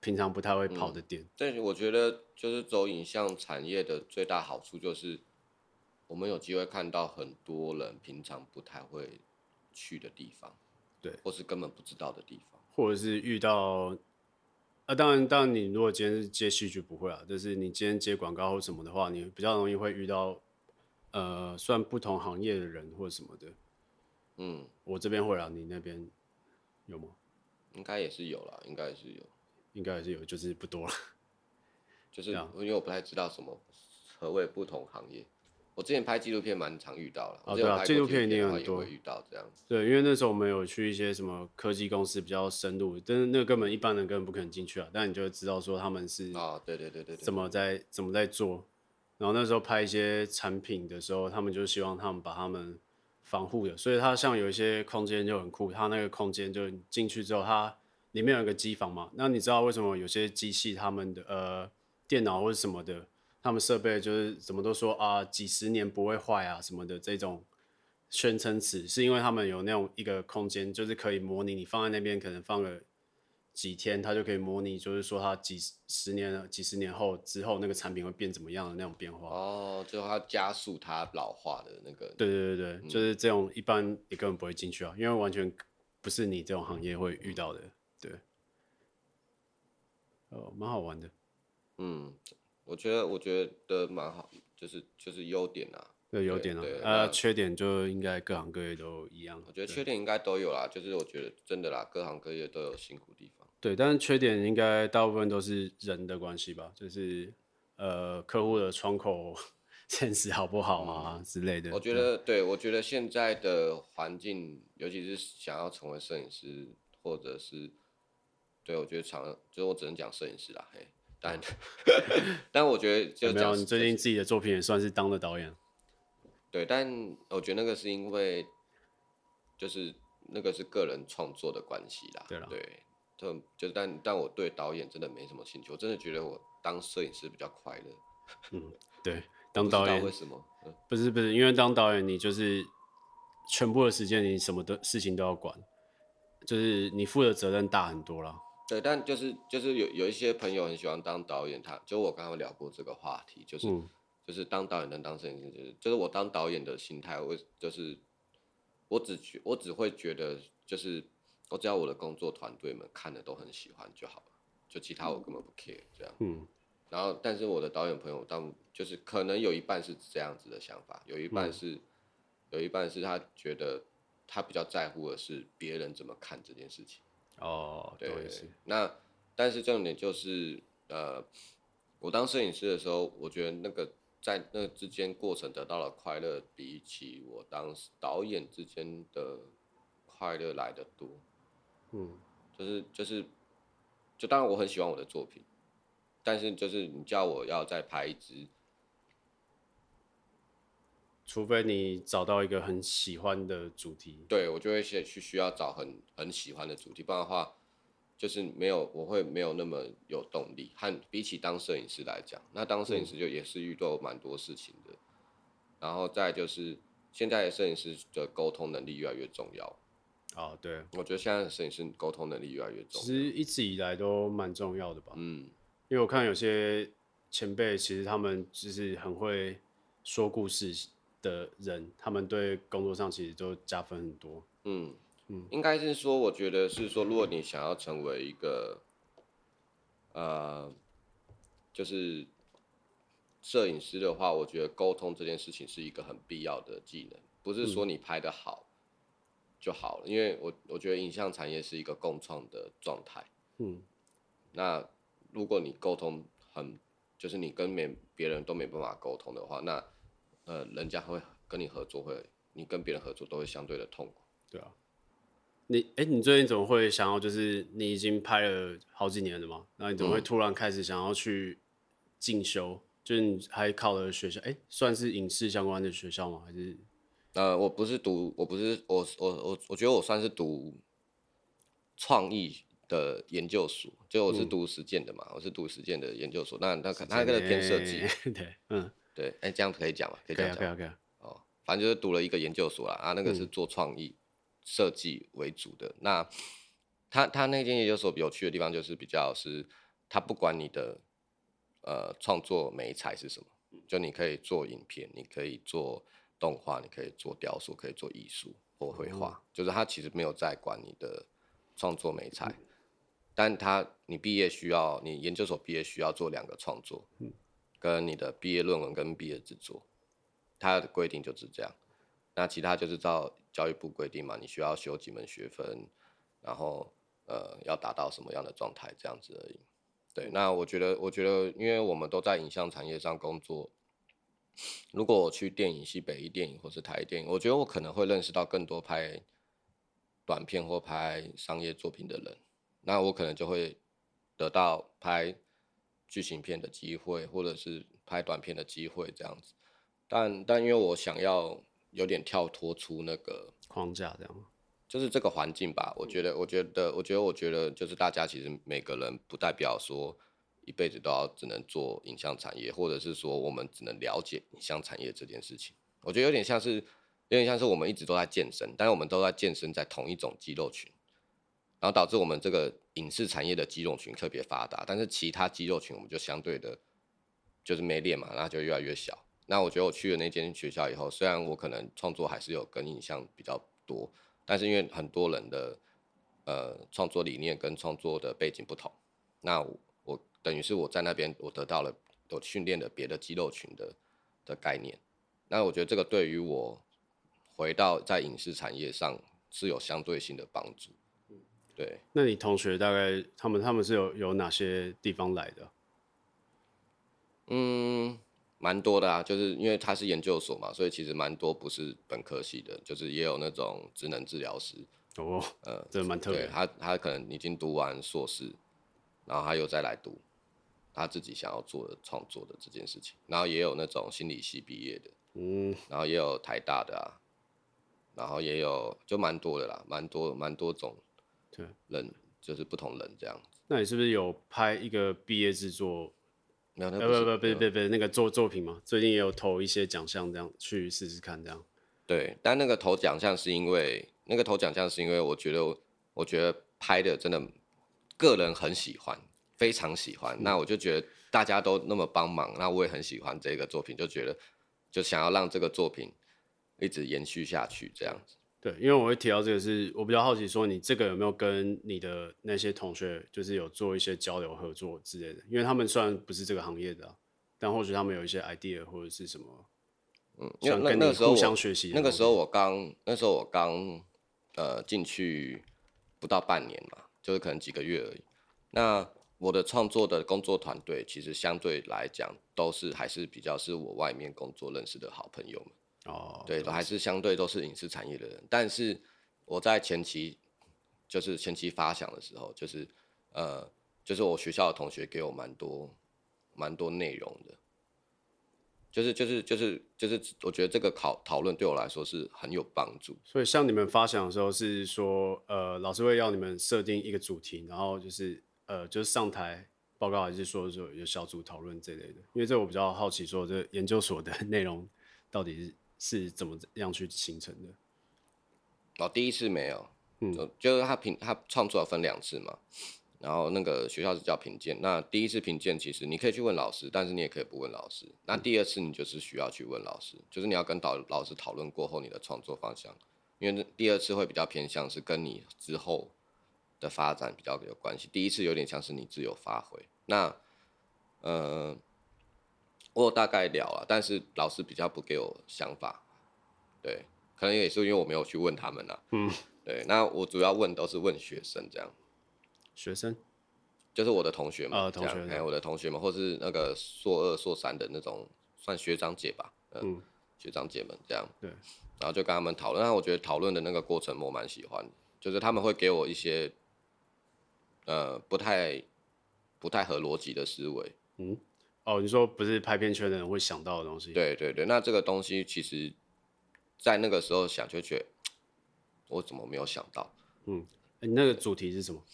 平常不太会跑的点。但是我觉得就是走影像产业的最大好处就是，我们有机会看到很多人平常不太会去的地方，对，或是根本不知道的地方，或者是遇到。啊，当然，当然，你如果今天是接戏剧不会啊，就是你今天接广告或什么的话，你比较容易会遇到，呃，算不同行业的人或者什么的。嗯，我这边会啊，你那边有吗？应该也是有啦，应该也是有，应该还是有，就是不多了。就是因为我不太知道什么何谓不同行业。我之前拍纪录片蛮常遇到了，哦对啊，纪录片一定有很多遇到这样子。对，因为那时候我们有去一些什么科技公司比较深入，但是那个根本一般人根本不可能进去啊。但你就知道说他们是啊，对对对对，怎么在怎么在做。然后那时候拍一些产品的时候，他们就希望他们把他们防护的，所以它像有一些空间就很酷，它那个空间就进去之后，它里面有一个机房嘛。那你知道为什么有些机器他们的呃电脑或者什么的？他们设备就是怎么都说啊，几十年不会坏啊什么的这种宣称词，是因为他们有那种一个空间，就是可以模拟你放在那边，可能放了几天，它就可以模拟，就是说它几十年、几十年后之后那个产品会变怎么样的那种变化。哦，就它加速它老化的那个。对对对对，嗯、就是这种一般你根本不会进去啊，因为完全不是你这种行业会遇到的。对，哦，蛮好玩的，嗯。我觉得我觉得蛮好，就是就是优点啊，对优点啊，呃，缺点就应该各行各业都一样。我觉得缺点应该都有啦，就是我觉得真的啦，各行各业都有辛苦地方。对，但是缺点应该大部分都是人的关系吧，就是呃客户的窗口 现实好不好啊、嗯、之类的。我觉得对，对，我觉得现在的环境，尤其是想要成为摄影师，或者是对我觉得常，就是我只能讲摄影师啦，嘿。但，但我觉得就没有。你最近自己的作品也算是当了导演。对，但我觉得那个是因为，就是那个是个人创作的关系啦。对啦对，就就但但我对导演真的没什么兴趣，我真的觉得我当摄影师比较快乐。嗯，对，当导演为什么？嗯，不是不是，因为当导演你就是全部的时间你什么的事情都要管，就是你负的责任大很多了。对，但就是就是有有一些朋友很喜欢当导演，他就我刚刚聊过这个话题，就是、嗯、就是当导演能当摄影师，就是就是我当导演的心态，我就是我只觉我只会觉得，就是我只要我的工作团队们看的都很喜欢就好了，就其他我根本不 care 这样。嗯。然后，但是我的导演朋友，当就是可能有一半是这样子的想法，有一半是、嗯、有一半是他觉得他比较在乎的是别人怎么看这件事情。哦，对，那但是重点就是，呃，我当摄影师的时候，我觉得那个在那之间过程得到了快乐，比起我当导演之间的快乐来的多。嗯，就是就是就当然我很喜欢我的作品，但是就是你叫我要再拍一支，除非你找到一个很喜欢的主题，对，我就会先去需要找很很喜欢的主题，不然的话就是没有我会没有那么有动力。和比起当摄影师来讲，那当摄影师就也是遇到蛮多事情的，嗯、然后再就是现在的摄影师的沟通能力越来越重要。哦，对，我觉得现在的摄影师沟通能力越来越重要，其实一直以来都蛮重要的吧。嗯，因为我看有些前辈，其实他们就是很会说故事的人，他们对工作上其实都加分很多。嗯嗯，应该是说，我觉得是说，如果你想要成为一个，呃，就是摄影师的话，我觉得沟通这件事情是一个很必要的技能，不是说你拍的好。嗯就好了，因为我我觉得影像产业是一个共创的状态。嗯，那如果你沟通很，就是你跟别别人都没办法沟通的话，那呃，人家会跟你合作会，你跟别人合作都会相对的痛苦。对啊，你哎、欸，你最近怎么会想要，就是你已经拍了好几年了嘛，那你怎么会突然开始想要去进修？嗯、就是你还考了学校，哎、欸，算是影视相关的学校吗？还是？呃，我不是读，我不是我我我我觉得我算是读创意的研究所，就我是读实践的嘛，嗯、我是读实践的研究所。那那可他那个偏设计，对，嗯，对，哎、欸，这样可以讲吗？可以讲讲。可以可以。哦，反正就是读了一个研究所啦，啊，那个是做创意设计为主的。嗯、那他他那间研究所有趣的地方就是比较是，他不管你的呃创作美材是什么，就你可以做影片，你可以做。动画，你可以做雕塑，可以做艺术或绘画，嗯、就是他其实没有在管你的创作美材，嗯、但他你毕业需要，你研究所毕业需要做两个创作，嗯、跟你的毕业论文跟毕业制作，它的规定就是这样。那其他就是照教育部规定嘛，你需要修几门学分，然后呃要达到什么样的状态这样子而已。对，那我觉得，我觉得，因为我们都在影像产业上工作。如果我去电影系、北艺电影或是台电影，我觉得我可能会认识到更多拍短片或拍商业作品的人，那我可能就会得到拍剧情片的机会，或者是拍短片的机会这样子。但但因为我想要有点跳脱出那个框架，这样就是这个环境吧。我觉得，我觉得，我觉得，我觉得，就是大家其实每个人不代表说。一辈子都要只能做影像产业，或者是说我们只能了解影像产业这件事情，我觉得有点像是，有点像是我们一直都在健身，但是我们都在健身在同一种肌肉群，然后导致我们这个影视产业的肌肉群特别发达，但是其他肌肉群我们就相对的，就是没练嘛，那就越来越小。那我觉得我去了那间学校以后，虽然我可能创作还是有跟影像比较多，但是因为很多人的呃创作理念跟创作的背景不同，那我。等于是我在那边，我得到了我训练的别的肌肉群的的概念。那我觉得这个对于我回到在影视产业上是有相对性的帮助。对。那你同学大概他们他们是有有哪些地方来的？嗯，蛮多的啊，就是因为他是研究所嘛，所以其实蛮多不是本科系的，就是也有那种职能治疗师。哦，呃，这蛮特别。他他可能已经读完硕士，然后他又再来读。他自己想要做的创作的这件事情，然后也有那种心理系毕业的，嗯，然后也有台大的啊，然后也有就蛮多的啦，蛮多蛮多种，对，人就是不同人这样子。那你是不是有拍一个毕业制作？没有，不不不不不不，那个作作品吗？最近也有投一些奖项，这样去试试看这样。对，但那个投奖项是因为那个投奖项是因为我觉得我觉得拍的真的个人很喜欢。非常喜欢，那我就觉得大家都那么帮忙，那我也很喜欢这个作品，就觉得就想要让这个作品一直延续下去，这样子。对，因为我会提到这个是，是我比较好奇，说你这个有没有跟你的那些同学，就是有做一些交流合作之类的？因为他们虽然不是这个行业的啊，但或许他们有一些 idea 或者是什么，嗯，想跟那那个时候互相学习。那个时候我刚，那时候我刚呃进去不到半年嘛，就是可能几个月而已。那我的创作的工作团队其实相对来讲都是还是比较是我外面工作认识的好朋友们哦，对，都还是相对都是影视产业的人。但是我在前期就是前期发想的时候，就是呃就是我学校的同学给我蛮多蛮多内容的，就是就是就是就是我觉得这个考讨论对我来说是很有帮助。所以像你们发想的时候是说，呃，老师会要你们设定一个主题，然后就是呃就是上台报告，还是说说有小组讨论这类的？因为这我比较好奇，说这研究所的 内容到底是是怎么样去形成的？哦，第一次没有，嗯，就是他评他创作分两次嘛。然后那个学校是叫评鉴，那第一次评鉴其实你可以去问老师，但是你也可以不问老师。那第二次你就是需要去问老师，就是你要跟导老师讨论过后你的创作方向，因为第二次会比较偏向是跟你之后的发展比较有关系。第一次有点像是你自由发挥。那呃，我有大概聊了，但是老师比较不给我想法，对，可能也是因为我没有去问他们了。嗯，对，那我主要问都是问学生这样。学生就是我的同学嘛，呃、同学还有我的同学们，或是那个硕二、硕三的那种，算学长姐吧，呃、嗯，学长姐们这样。对，然后就跟他们讨论，那我觉得讨论的那个过程我蛮喜欢，就是他们会给我一些，呃，不太不太合逻辑的思维。嗯，哦，你说不是拍片圈的人会想到的东西？对对对，那这个东西其实，在那个时候想就觉得，我怎么没有想到？嗯，你那个主题是什么？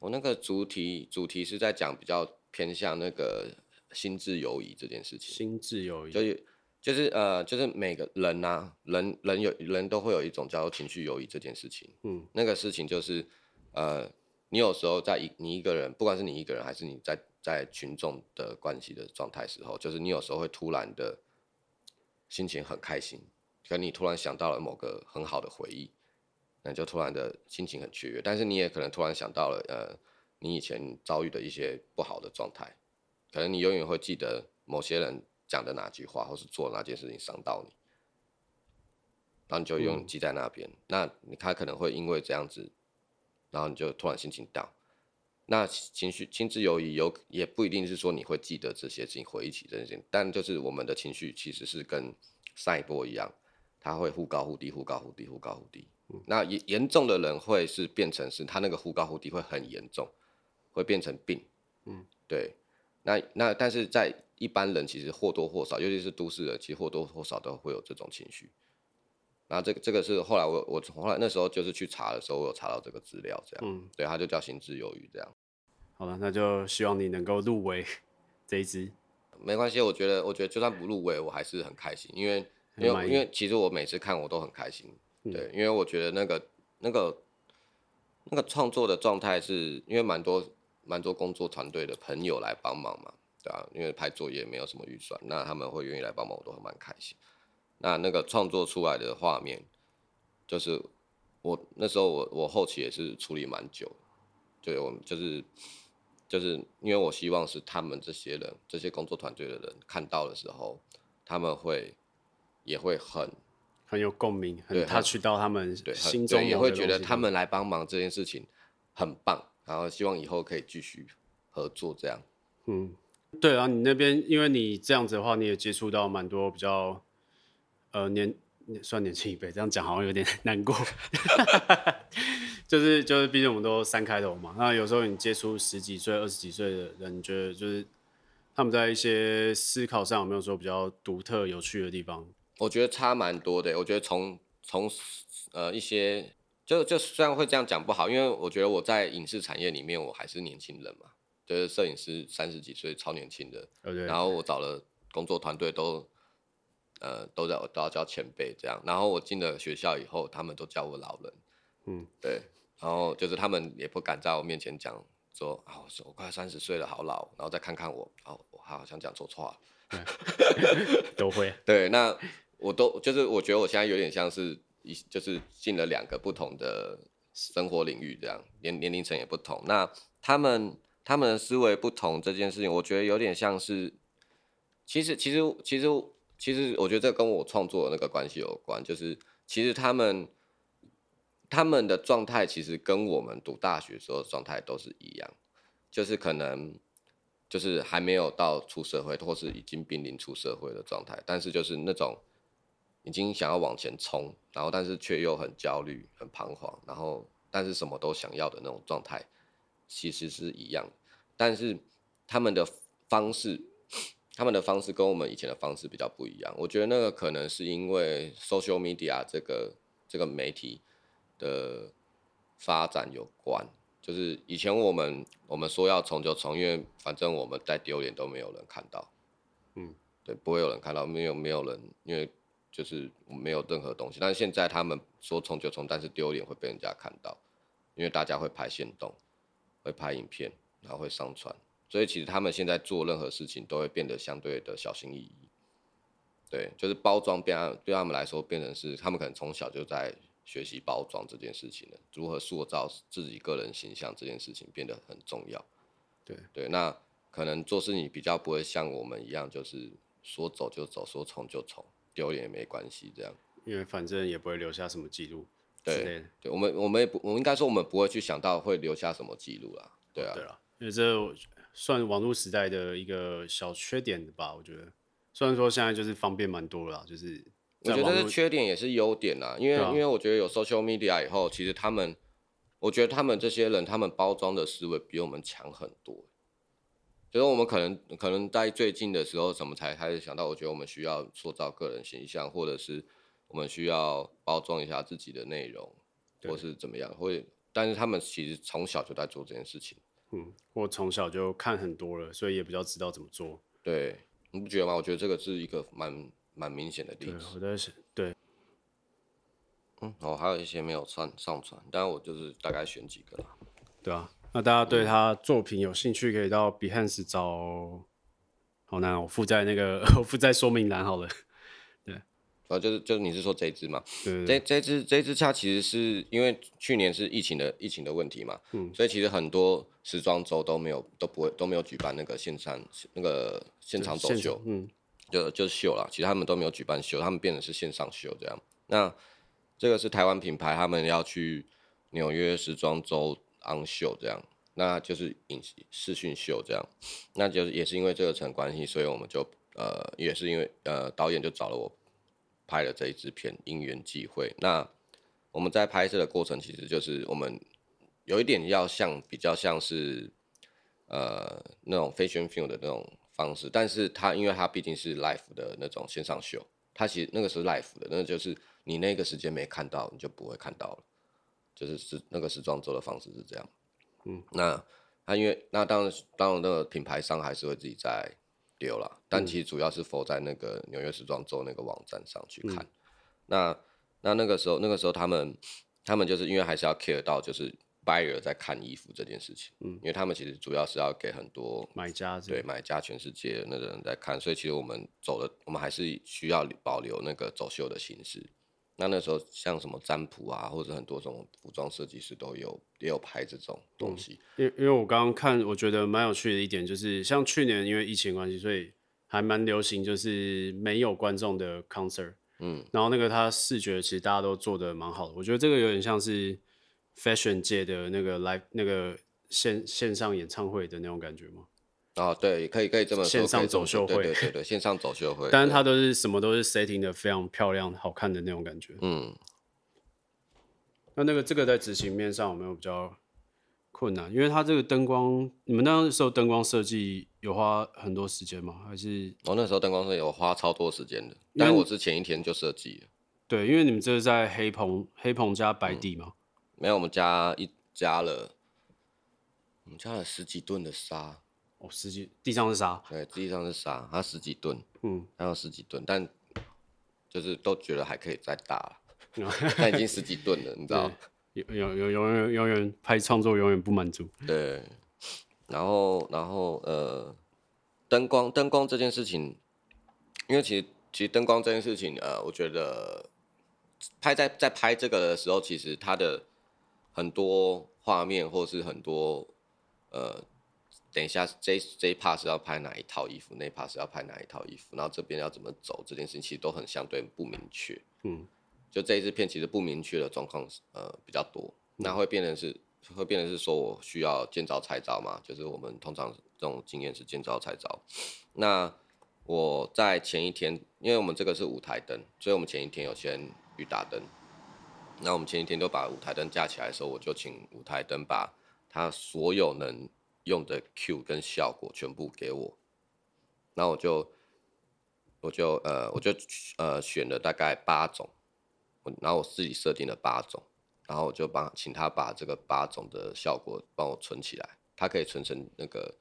我那个主题主题是在讲比较偏向那个心智游移这件事情。心智游移，就是就是呃，就是每个人呐、啊，人人有人都会有一种叫做情绪游移这件事情。嗯，那个事情就是呃，你有时候在一你一个人，不管是你一个人还是你在在群众的关系的状态时候，就是你有时候会突然的心情很开心，可你突然想到了某个很好的回忆。那就突然的心情很雀跃，但是你也可能突然想到了，呃，你以前遭遇的一些不好的状态，可能你永远会记得某些人讲的哪句话，或是做哪件事情伤到你，然后你就永远记在那边。嗯、那你他可能会因为这样子，然后你就突然心情 down。那情绪心智游移有也不一定是说你会记得这些事情，回忆起这些事情，但就是我们的情绪其实是跟上一波一样，它会忽高忽低，忽高忽低，忽高忽低。那严严重的人会是变成是他那个忽高忽低会很严重，会变成病。嗯，对。那那但是在一般人其实或多或少，尤其是都市人，其实或多或少都会有这种情绪。那这个这个是后来我我后来那时候就是去查的时候，我有查到这个资料，这样。嗯，对，他就叫心智游移这样。好了，那就希望你能够入围 这一支。没关系，我觉得我觉得就算不入围，我还是很开心，因为因为因为其实我每次看我都很开心。对，因为我觉得那个、那个、那个创作的状态是，因为蛮多、蛮多工作团队的朋友来帮忙嘛，对啊，因为拍作业没有什么预算，那他们会愿意来帮忙，我都很蛮开心。那那个创作出来的画面，就是我那时候我我后期也是处理蛮久，对，我就是就是因为我希望是他们这些人、这些工作团队的人看到的时候，他们会也会很。很有共鸣，很 touch 到他们心中，也会觉得他们来帮忙这件事情很棒，然后希望以后可以继续合作这样。嗯，对啊，你那边因为你这样子的话，你也接触到蛮多比较呃年算年轻一辈，这样讲好像有点 难过。就是就是，毕竟我们都三开头嘛，那有时候你接触十几岁、二十几岁的人，你觉得就是他们在一些思考上有没有说比较独特、有趣的地方？我觉得差蛮多的。我觉得从从呃一些就就虽然会这样讲不好，因为我觉得我在影视产业里面我还是年轻人嘛，就是摄影师三十几岁超年轻的。然后我找了工作团队都呃都在都要叫前辈这样。然后我进了学校以后，他们都叫我老人。嗯，对。然后就是他们也不敢在我面前讲说啊，我说我快三十岁了，好老。然后再看看我，哦，我好像讲错话了。都会。对，那。我都就是我觉得我现在有点像是一就是进了两个不同的生活领域这样，年年龄层也不同。那他们他们的思维不同这件事情，我觉得有点像是，其实其实其实其实我觉得这跟我创作的那个关系有关，就是其实他们他们的状态其实跟我们读大学时候的状态都是一样，就是可能就是还没有到出社会，或是已经濒临出社会的状态，但是就是那种。已经想要往前冲，然后但是却又很焦虑、很彷徨，然后但是什么都想要的那种状态，其实是一样。但是他们的方式，他们的方式跟我们以前的方式比较不一样。我觉得那个可能是因为 social media 这个这个媒体的发展有关。就是以前我们我们说要冲就冲，因为反正我们再丢脸都没有人看到，嗯，对，不会有人看到，没有没有人，因为就是没有任何东西。但是现在他们说冲就冲，但是丢脸会被人家看到，因为大家会拍限动，会拍影片，然后会上传，所以其实他们现在做任何事情都会变得相对的小心翼翼。对，就是包装变对他们来说变成是他们可能从小就在。学习包装这件事情呢，如何塑造自己个人形象这件事情变得很重要。对对，那可能做事你比较不会像我们一样，就是说走就走，说冲就冲，丢脸也没关系这样。因为反正也不会留下什么记录。对对，我们我们也不，我们应该说我们不会去想到会留下什么记录啦。对啊。对啊，因为这算网络时代的一个小缺点吧，我觉得。虽然说现在就是方便蛮多了，就是。我觉得是缺点也是优点啊，因为因为我觉得有 social media 以后，其实他们，我觉得他们这些人，他们包装的思维比我们强很多。就是我们可能可能在最近的时候，什么才开始想到？我觉得我们需要塑造个人形象，或者是我们需要包装一下自己的内容，或是怎么样？会，但是他们其实从小就在做这件事情。嗯，我从小就看很多了，所以也比较知道怎么做。对，你不觉得吗？我觉得这个是一个蛮。蛮明显的例子，我在想，对，嗯，我还有一些没有上上传，但我就是大概选几个了，对啊，那大家对他作品有兴趣，可以到 Behance 找，好难，我附在那个，我附在说明栏好了，对，啊，就是就是你是说这支嘛？对，这这支这支恰其实是因为去年是疫情的疫情的问题嘛，嗯，所以其实很多时装周都没有都不会都没有举办那个线上那个现场走秀，嗯。就就秀了，其实他们都没有举办秀，他们变成是线上秀这样。那这个是台湾品牌，他们要去纽约时装周 on 秀这样，那就是影视讯秀这样。那就是也是因为这个层关系，所以我们就呃也是因为呃导演就找了我拍了这一支片，因缘际会。那我们在拍摄的过程，其实就是我们有一点要像比较像是呃那种 fashion film 的那种。方式，但是它因为它毕竟是 live 的那种线上秀，它其实那个是 live 的，那就是你那个时间没看到，你就不会看到了，就是是那个时装周的方式是这样，嗯，那它因为那当然当然那个品牌商还是会自己在丢了，但其实主要是 for 在那个纽约时装周那个网站上去看，嗯、那那那个时候那个时候他们他们就是因为还是要 care 到就是。Buyer 在看衣服这件事情，嗯，因为他们其实主要是要给很多买家，对买家全世界的那个人在看，所以其实我们走的，我们还是需要保留那个走秀的形式。那那时候像什么占卜啊，或者很多这种服装设计师都有也有拍这种东西。因、嗯、因为我刚刚看，我觉得蛮有趣的一点就是，像去年因为疫情关系，所以还蛮流行就是没有观众的 concert，嗯，然后那个他视觉其实大家都做的蛮好的，我觉得这个有点像是。Fashion 界的那个 live 那个线线上演唱会的那种感觉吗？啊，对，可以可以这么说，线上走秀会，对对对，线上走秀会。但是它都是什么都是 setting 的非常漂亮、好看的那种感觉。嗯。那那个这个在执行面上有没有比较困难？因为它这个灯光，你们那时候灯光设计有花很多时间吗？还是？我、哦、那时候灯光是有花超多时间的，但是我是前一天就设计了。对，因为你们这是在黑棚，黑棚加白底嘛。嗯没有，我们加一加了，我们加了十几吨的沙，哦，十几，地上是沙，对，地上是沙，它十几吨，嗯，还有十几吨，但就是都觉得还可以再大了，但已经十几吨了，你知道？有有有永远永远拍创作永远不满足，对，然后然后呃，灯光灯光这件事情，因为其实其实灯光这件事情，呃，我觉得拍在在拍这个的时候，其实它的很多画面，或是很多呃，等一下这这一 part 是要拍哪一套衣服，那一 part 是要拍哪一套衣服，然后这边要怎么走，这件事情其实都很相对不明确。嗯，就这一支片其实不明确的状况呃比较多，那会变成是会变成是说我需要见招拆招嘛，就是我们通常这种经验是见招拆招。那我在前一天，因为我们这个是舞台灯，所以我们前一天有先预打灯。那我们前一天都把舞台灯架起来的时候，我就请舞台灯把它所有能用的 Q 跟效果全部给我，然后我就我就呃我就呃选了大概八种，我然后我自己设定了八种，然后我就帮请他把这个八种的效果帮我存起来，他可以存成那个。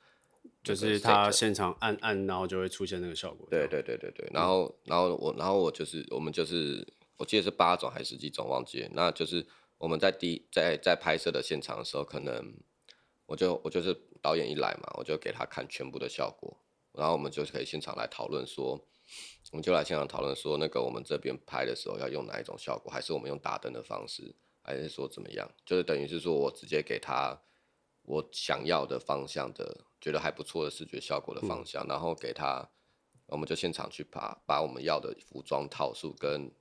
就是他现场按按，然后就会出现那个效果。对对对对对，然后然后我然后我就是我们就是我记得是八种还是几种忘记了，那就是我们在第在在拍摄的现场的时候，可能我就我就是导演一来嘛，我就给他看全部的效果，然后我们就可以现场来讨论说，我们就来现场讨论说，那个我们这边拍的时候要用哪一种效果，还是我们用打灯的方式，还是说怎么样？就是等于是说我直接给他。我想要的方向的，觉得还不错的视觉效果的方向，嗯、然后给他，我们就现场去把把我们要的服装套数跟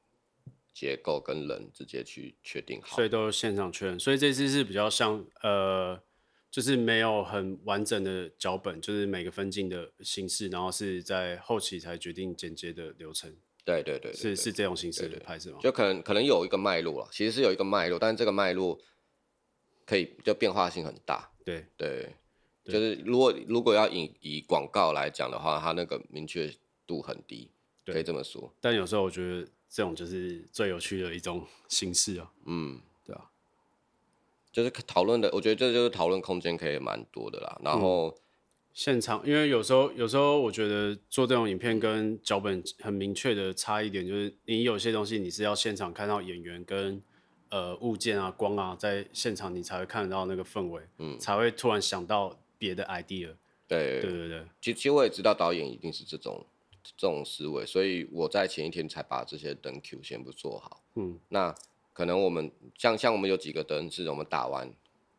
结构跟人直接去确定好。所以都现场确认，所以这次是比较像呃，就是没有很完整的脚本，就是每个分镜的形式，然后是在后期才决定剪接的流程。对对对，对，是是这种形式的拍摄吗？就可能可能有一个脉络了，其实是有一个脉络，但是这个脉络。可以，就变化性很大。对对，就是如果如果要以以广告来讲的话，它那个明确度很低，可以这么说。但有时候我觉得这种就是最有趣的一种形式啊。嗯，对啊，就是讨论的，我觉得这就是讨论空间可以蛮多的啦。然后、嗯、现场，因为有时候有时候我觉得做这种影片跟脚本很明确的差一点，就是你有些东西你是要现场看到演员跟。呃，物件啊，光啊，在现场你才会看得到那个氛围，嗯，才会突然想到别的 idea。对，对对对。其其实我也知道导演一定是这种这种思维，所以我在前一天才把这些灯 Q 全部做好。嗯，那可能我们像像我们有几个灯是我们打完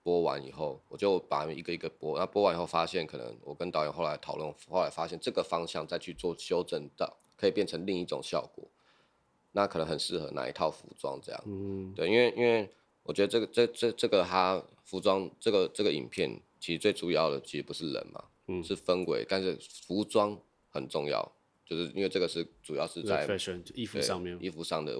播完以后，我就把一个一个播，那播完以后发现，可能我跟导演后来讨论，后来发现这个方向再去做修正到，可以变成另一种效果。那可能很适合哪一套服装这样，嗯，对，因为因为我觉得这个这这这个它服装这个这个影片其实最主要的其实不是人嘛，嗯，是氛围，但是服装很重要，就是因为这个是主要是在 fashion 衣服上面，衣服上的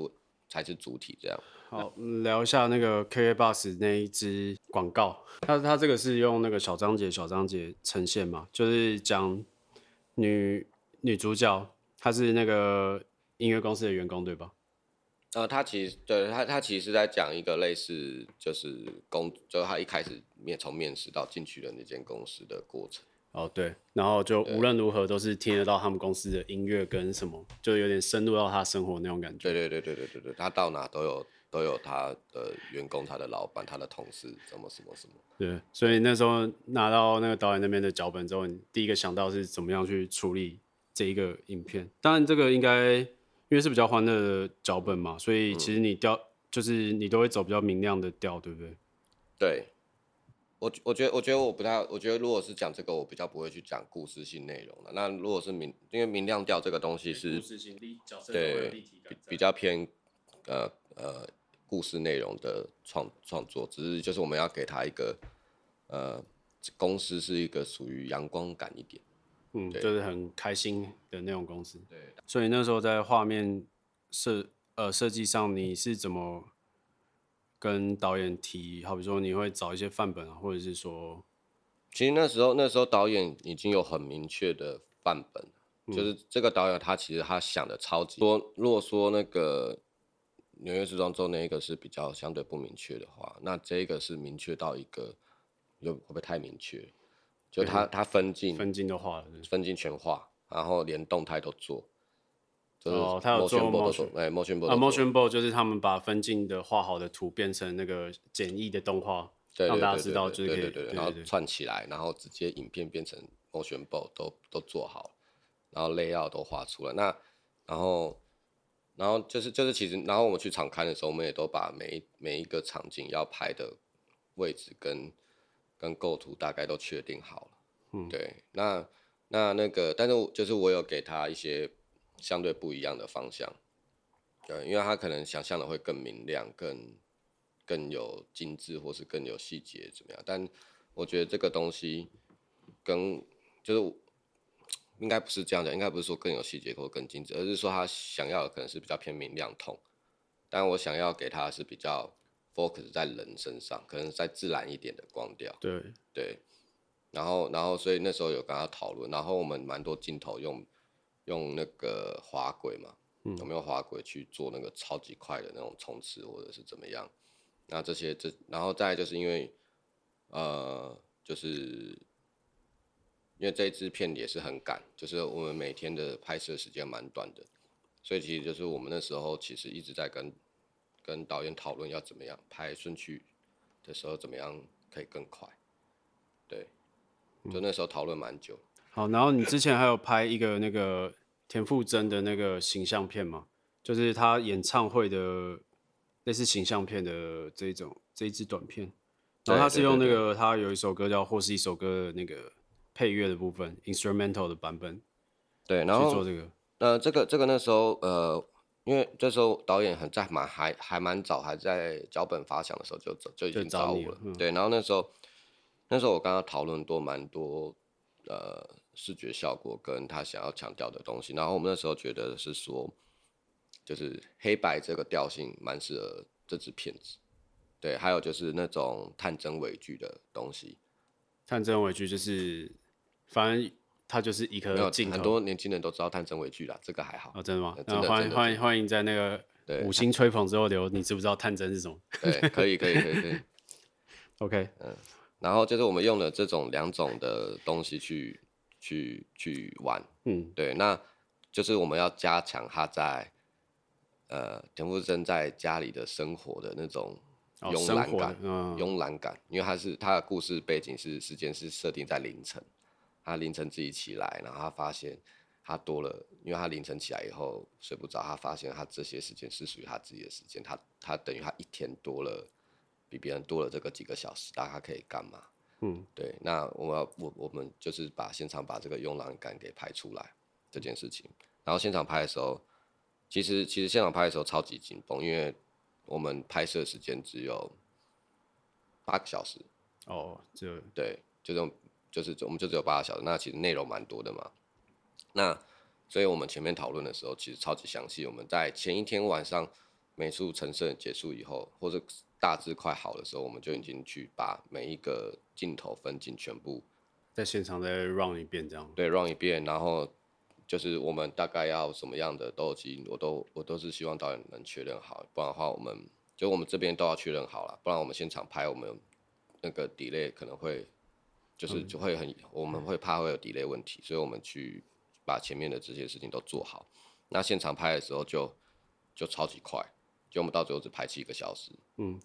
才是主体这样。好，聊一下那个 KKBOX 那一支广告，它它这个是用那个小章节小章节呈现嘛，就是讲女女主角她是那个。音乐公司的员工对吧？呃，他其实对他，他其实是在讲一个类似，就是工，就他一开始面从面试到进去的那间公司的过程。哦，对，然后就无论如何都是听得到他们公司的音乐跟什么，就有点深入到他生活那种感觉。对对对对对对对，他到哪都有都有他的员工、他的老板、他的同事，什么什么什么。对，所以那时候拿到那个导演那边的脚本之后，你第一个想到是怎么样去处理这一个影片？当然，这个应该。因为是比较欢乐的脚本嘛，所以其实你调、嗯、就是你都会走比较明亮的调，对不对？对，我我觉得我觉得我不太，我觉得如果是讲这个，我比较不会去讲故事性内容的。那如果是明，因为明亮调这个东西是故事性立角色对比，比较偏呃呃故事内容的创创作，只是就是我们要给他一个呃公司是一个属于阳光感一点。嗯，就是很开心的那种公司。对，所以那时候在画面设呃设计上，你是怎么跟导演提？好比说，你会找一些范本啊，或者是说，其实那时候那时候导演已经有很明确的范本，嗯，就是这个导演他其实他想的超级多。如果说那个纽约时装周那一个是比较相对不明确的话，那这个是明确到一个，又会不会太明确？就他他分镜分镜都画了，分镜全画，然后连动态都做。哦，他有做 motion，哎，motion board 啊，motion board 就是他们把分镜的画好的图变成那个简易的动画，让大家知道就是可以，对对对，然后串起来，然后直接影片变成 motion board 都都做好，然后 layout 都画出来。那然后然后就是就是其实，然后我们去场勘的时候，我们也都把每一每一个场景要拍的位置跟。跟构图大概都确定好了，嗯，对，那那那个，但是就是我有给他一些相对不一样的方向，对，因为他可能想象的会更明亮、更更有精致，或是更有细节怎么样？但我觉得这个东西跟就是应该不是这样讲，应该不是说更有细节或更精致，而是说他想要的可能是比较偏明亮痛，但我想要给他是比较。focus 在人身上，可能在自然一点的光调。对对，然后然后所以那时候有跟他讨论，然后我们蛮多镜头用用那个滑轨嘛，嗯、有没有滑轨去做那个超级快的那种冲刺或者是怎么样？那这些这然后再就是因为呃就是因为这一支片也是很赶，就是我们每天的拍摄时间蛮短的，所以其实就是我们那时候其实一直在跟跟导演讨论要怎么样拍顺序的时候怎么样可以更快，对，就那时候讨论蛮久。好，然后你之前还有拍一个那个田馥甄的那个形象片嘛？就是他演唱会的类似形象片的这一种这一支短片，然后他是用那个他有一首歌叫或是一首歌的那个配乐的部分，instrumental 的版本，对，然后去做这个，呃，这个这个那时候呃。因为这时候导演很在蛮还还蛮早，还在脚本发想的时候就就已经找我了。了对，然后那时候那时候我跟他讨论多蛮多呃视觉效果跟他想要强调的东西，然后我们那时候觉得是说，就是黑白这个调性蛮适合这支片子。对，还有就是那种探针微距的东西，探针微距就是反正。它就是一颗镜头，很多年轻人都知道探针微距啦，这个还好。哦，真的吗？那欢迎欢迎欢迎在那个 五星吹捧之后留，你知不知道探针是什么？对，可以可以可以可以。OK，嗯，然后就是我们用了这种两种的东西去去去玩，嗯，对，那就是我们要加强他在呃田馥甄在家里的生活的那种慵懒感，慵懒、感，因为他是他的故事背景是时间是设定在凌晨。他凌晨自己起来，然后他发现他多了，因为他凌晨起来以后睡不着，他发现他这些时间是属于他自己的时间，他他等于他一天多了，比别人多了这个几个小时，那他可以干嘛？嗯，对。那我们要我我们就是把现场把这个慵懒感给拍出来这件事情，然后现场拍的时候，其实其实现场拍的时候超级紧绷，因为我们拍摄时间只有八个小时。哦，就对，就这种。就是我们就只有八个小时，那其实内容蛮多的嘛。那所以我们前面讨论的时候，其实超级详细。我们在前一天晚上美术陈设结束以后，或者大致快好的时候，我们就已经去把每一个镜头分镜全部在现场再 run 一遍，这样对 run 一遍，然后就是我们大概要什么样的都已经我都我都是希望导演能确认好，不然的话我们就我们这边都要确认好了，不然我们现场拍我们那个 delay 可能会。就是就会很，我们会怕会有 delay 问题，所以我们去把前面的这些事情都做好。那现场拍的时候就就超级快，就我们到最后只拍七个小时。嗯，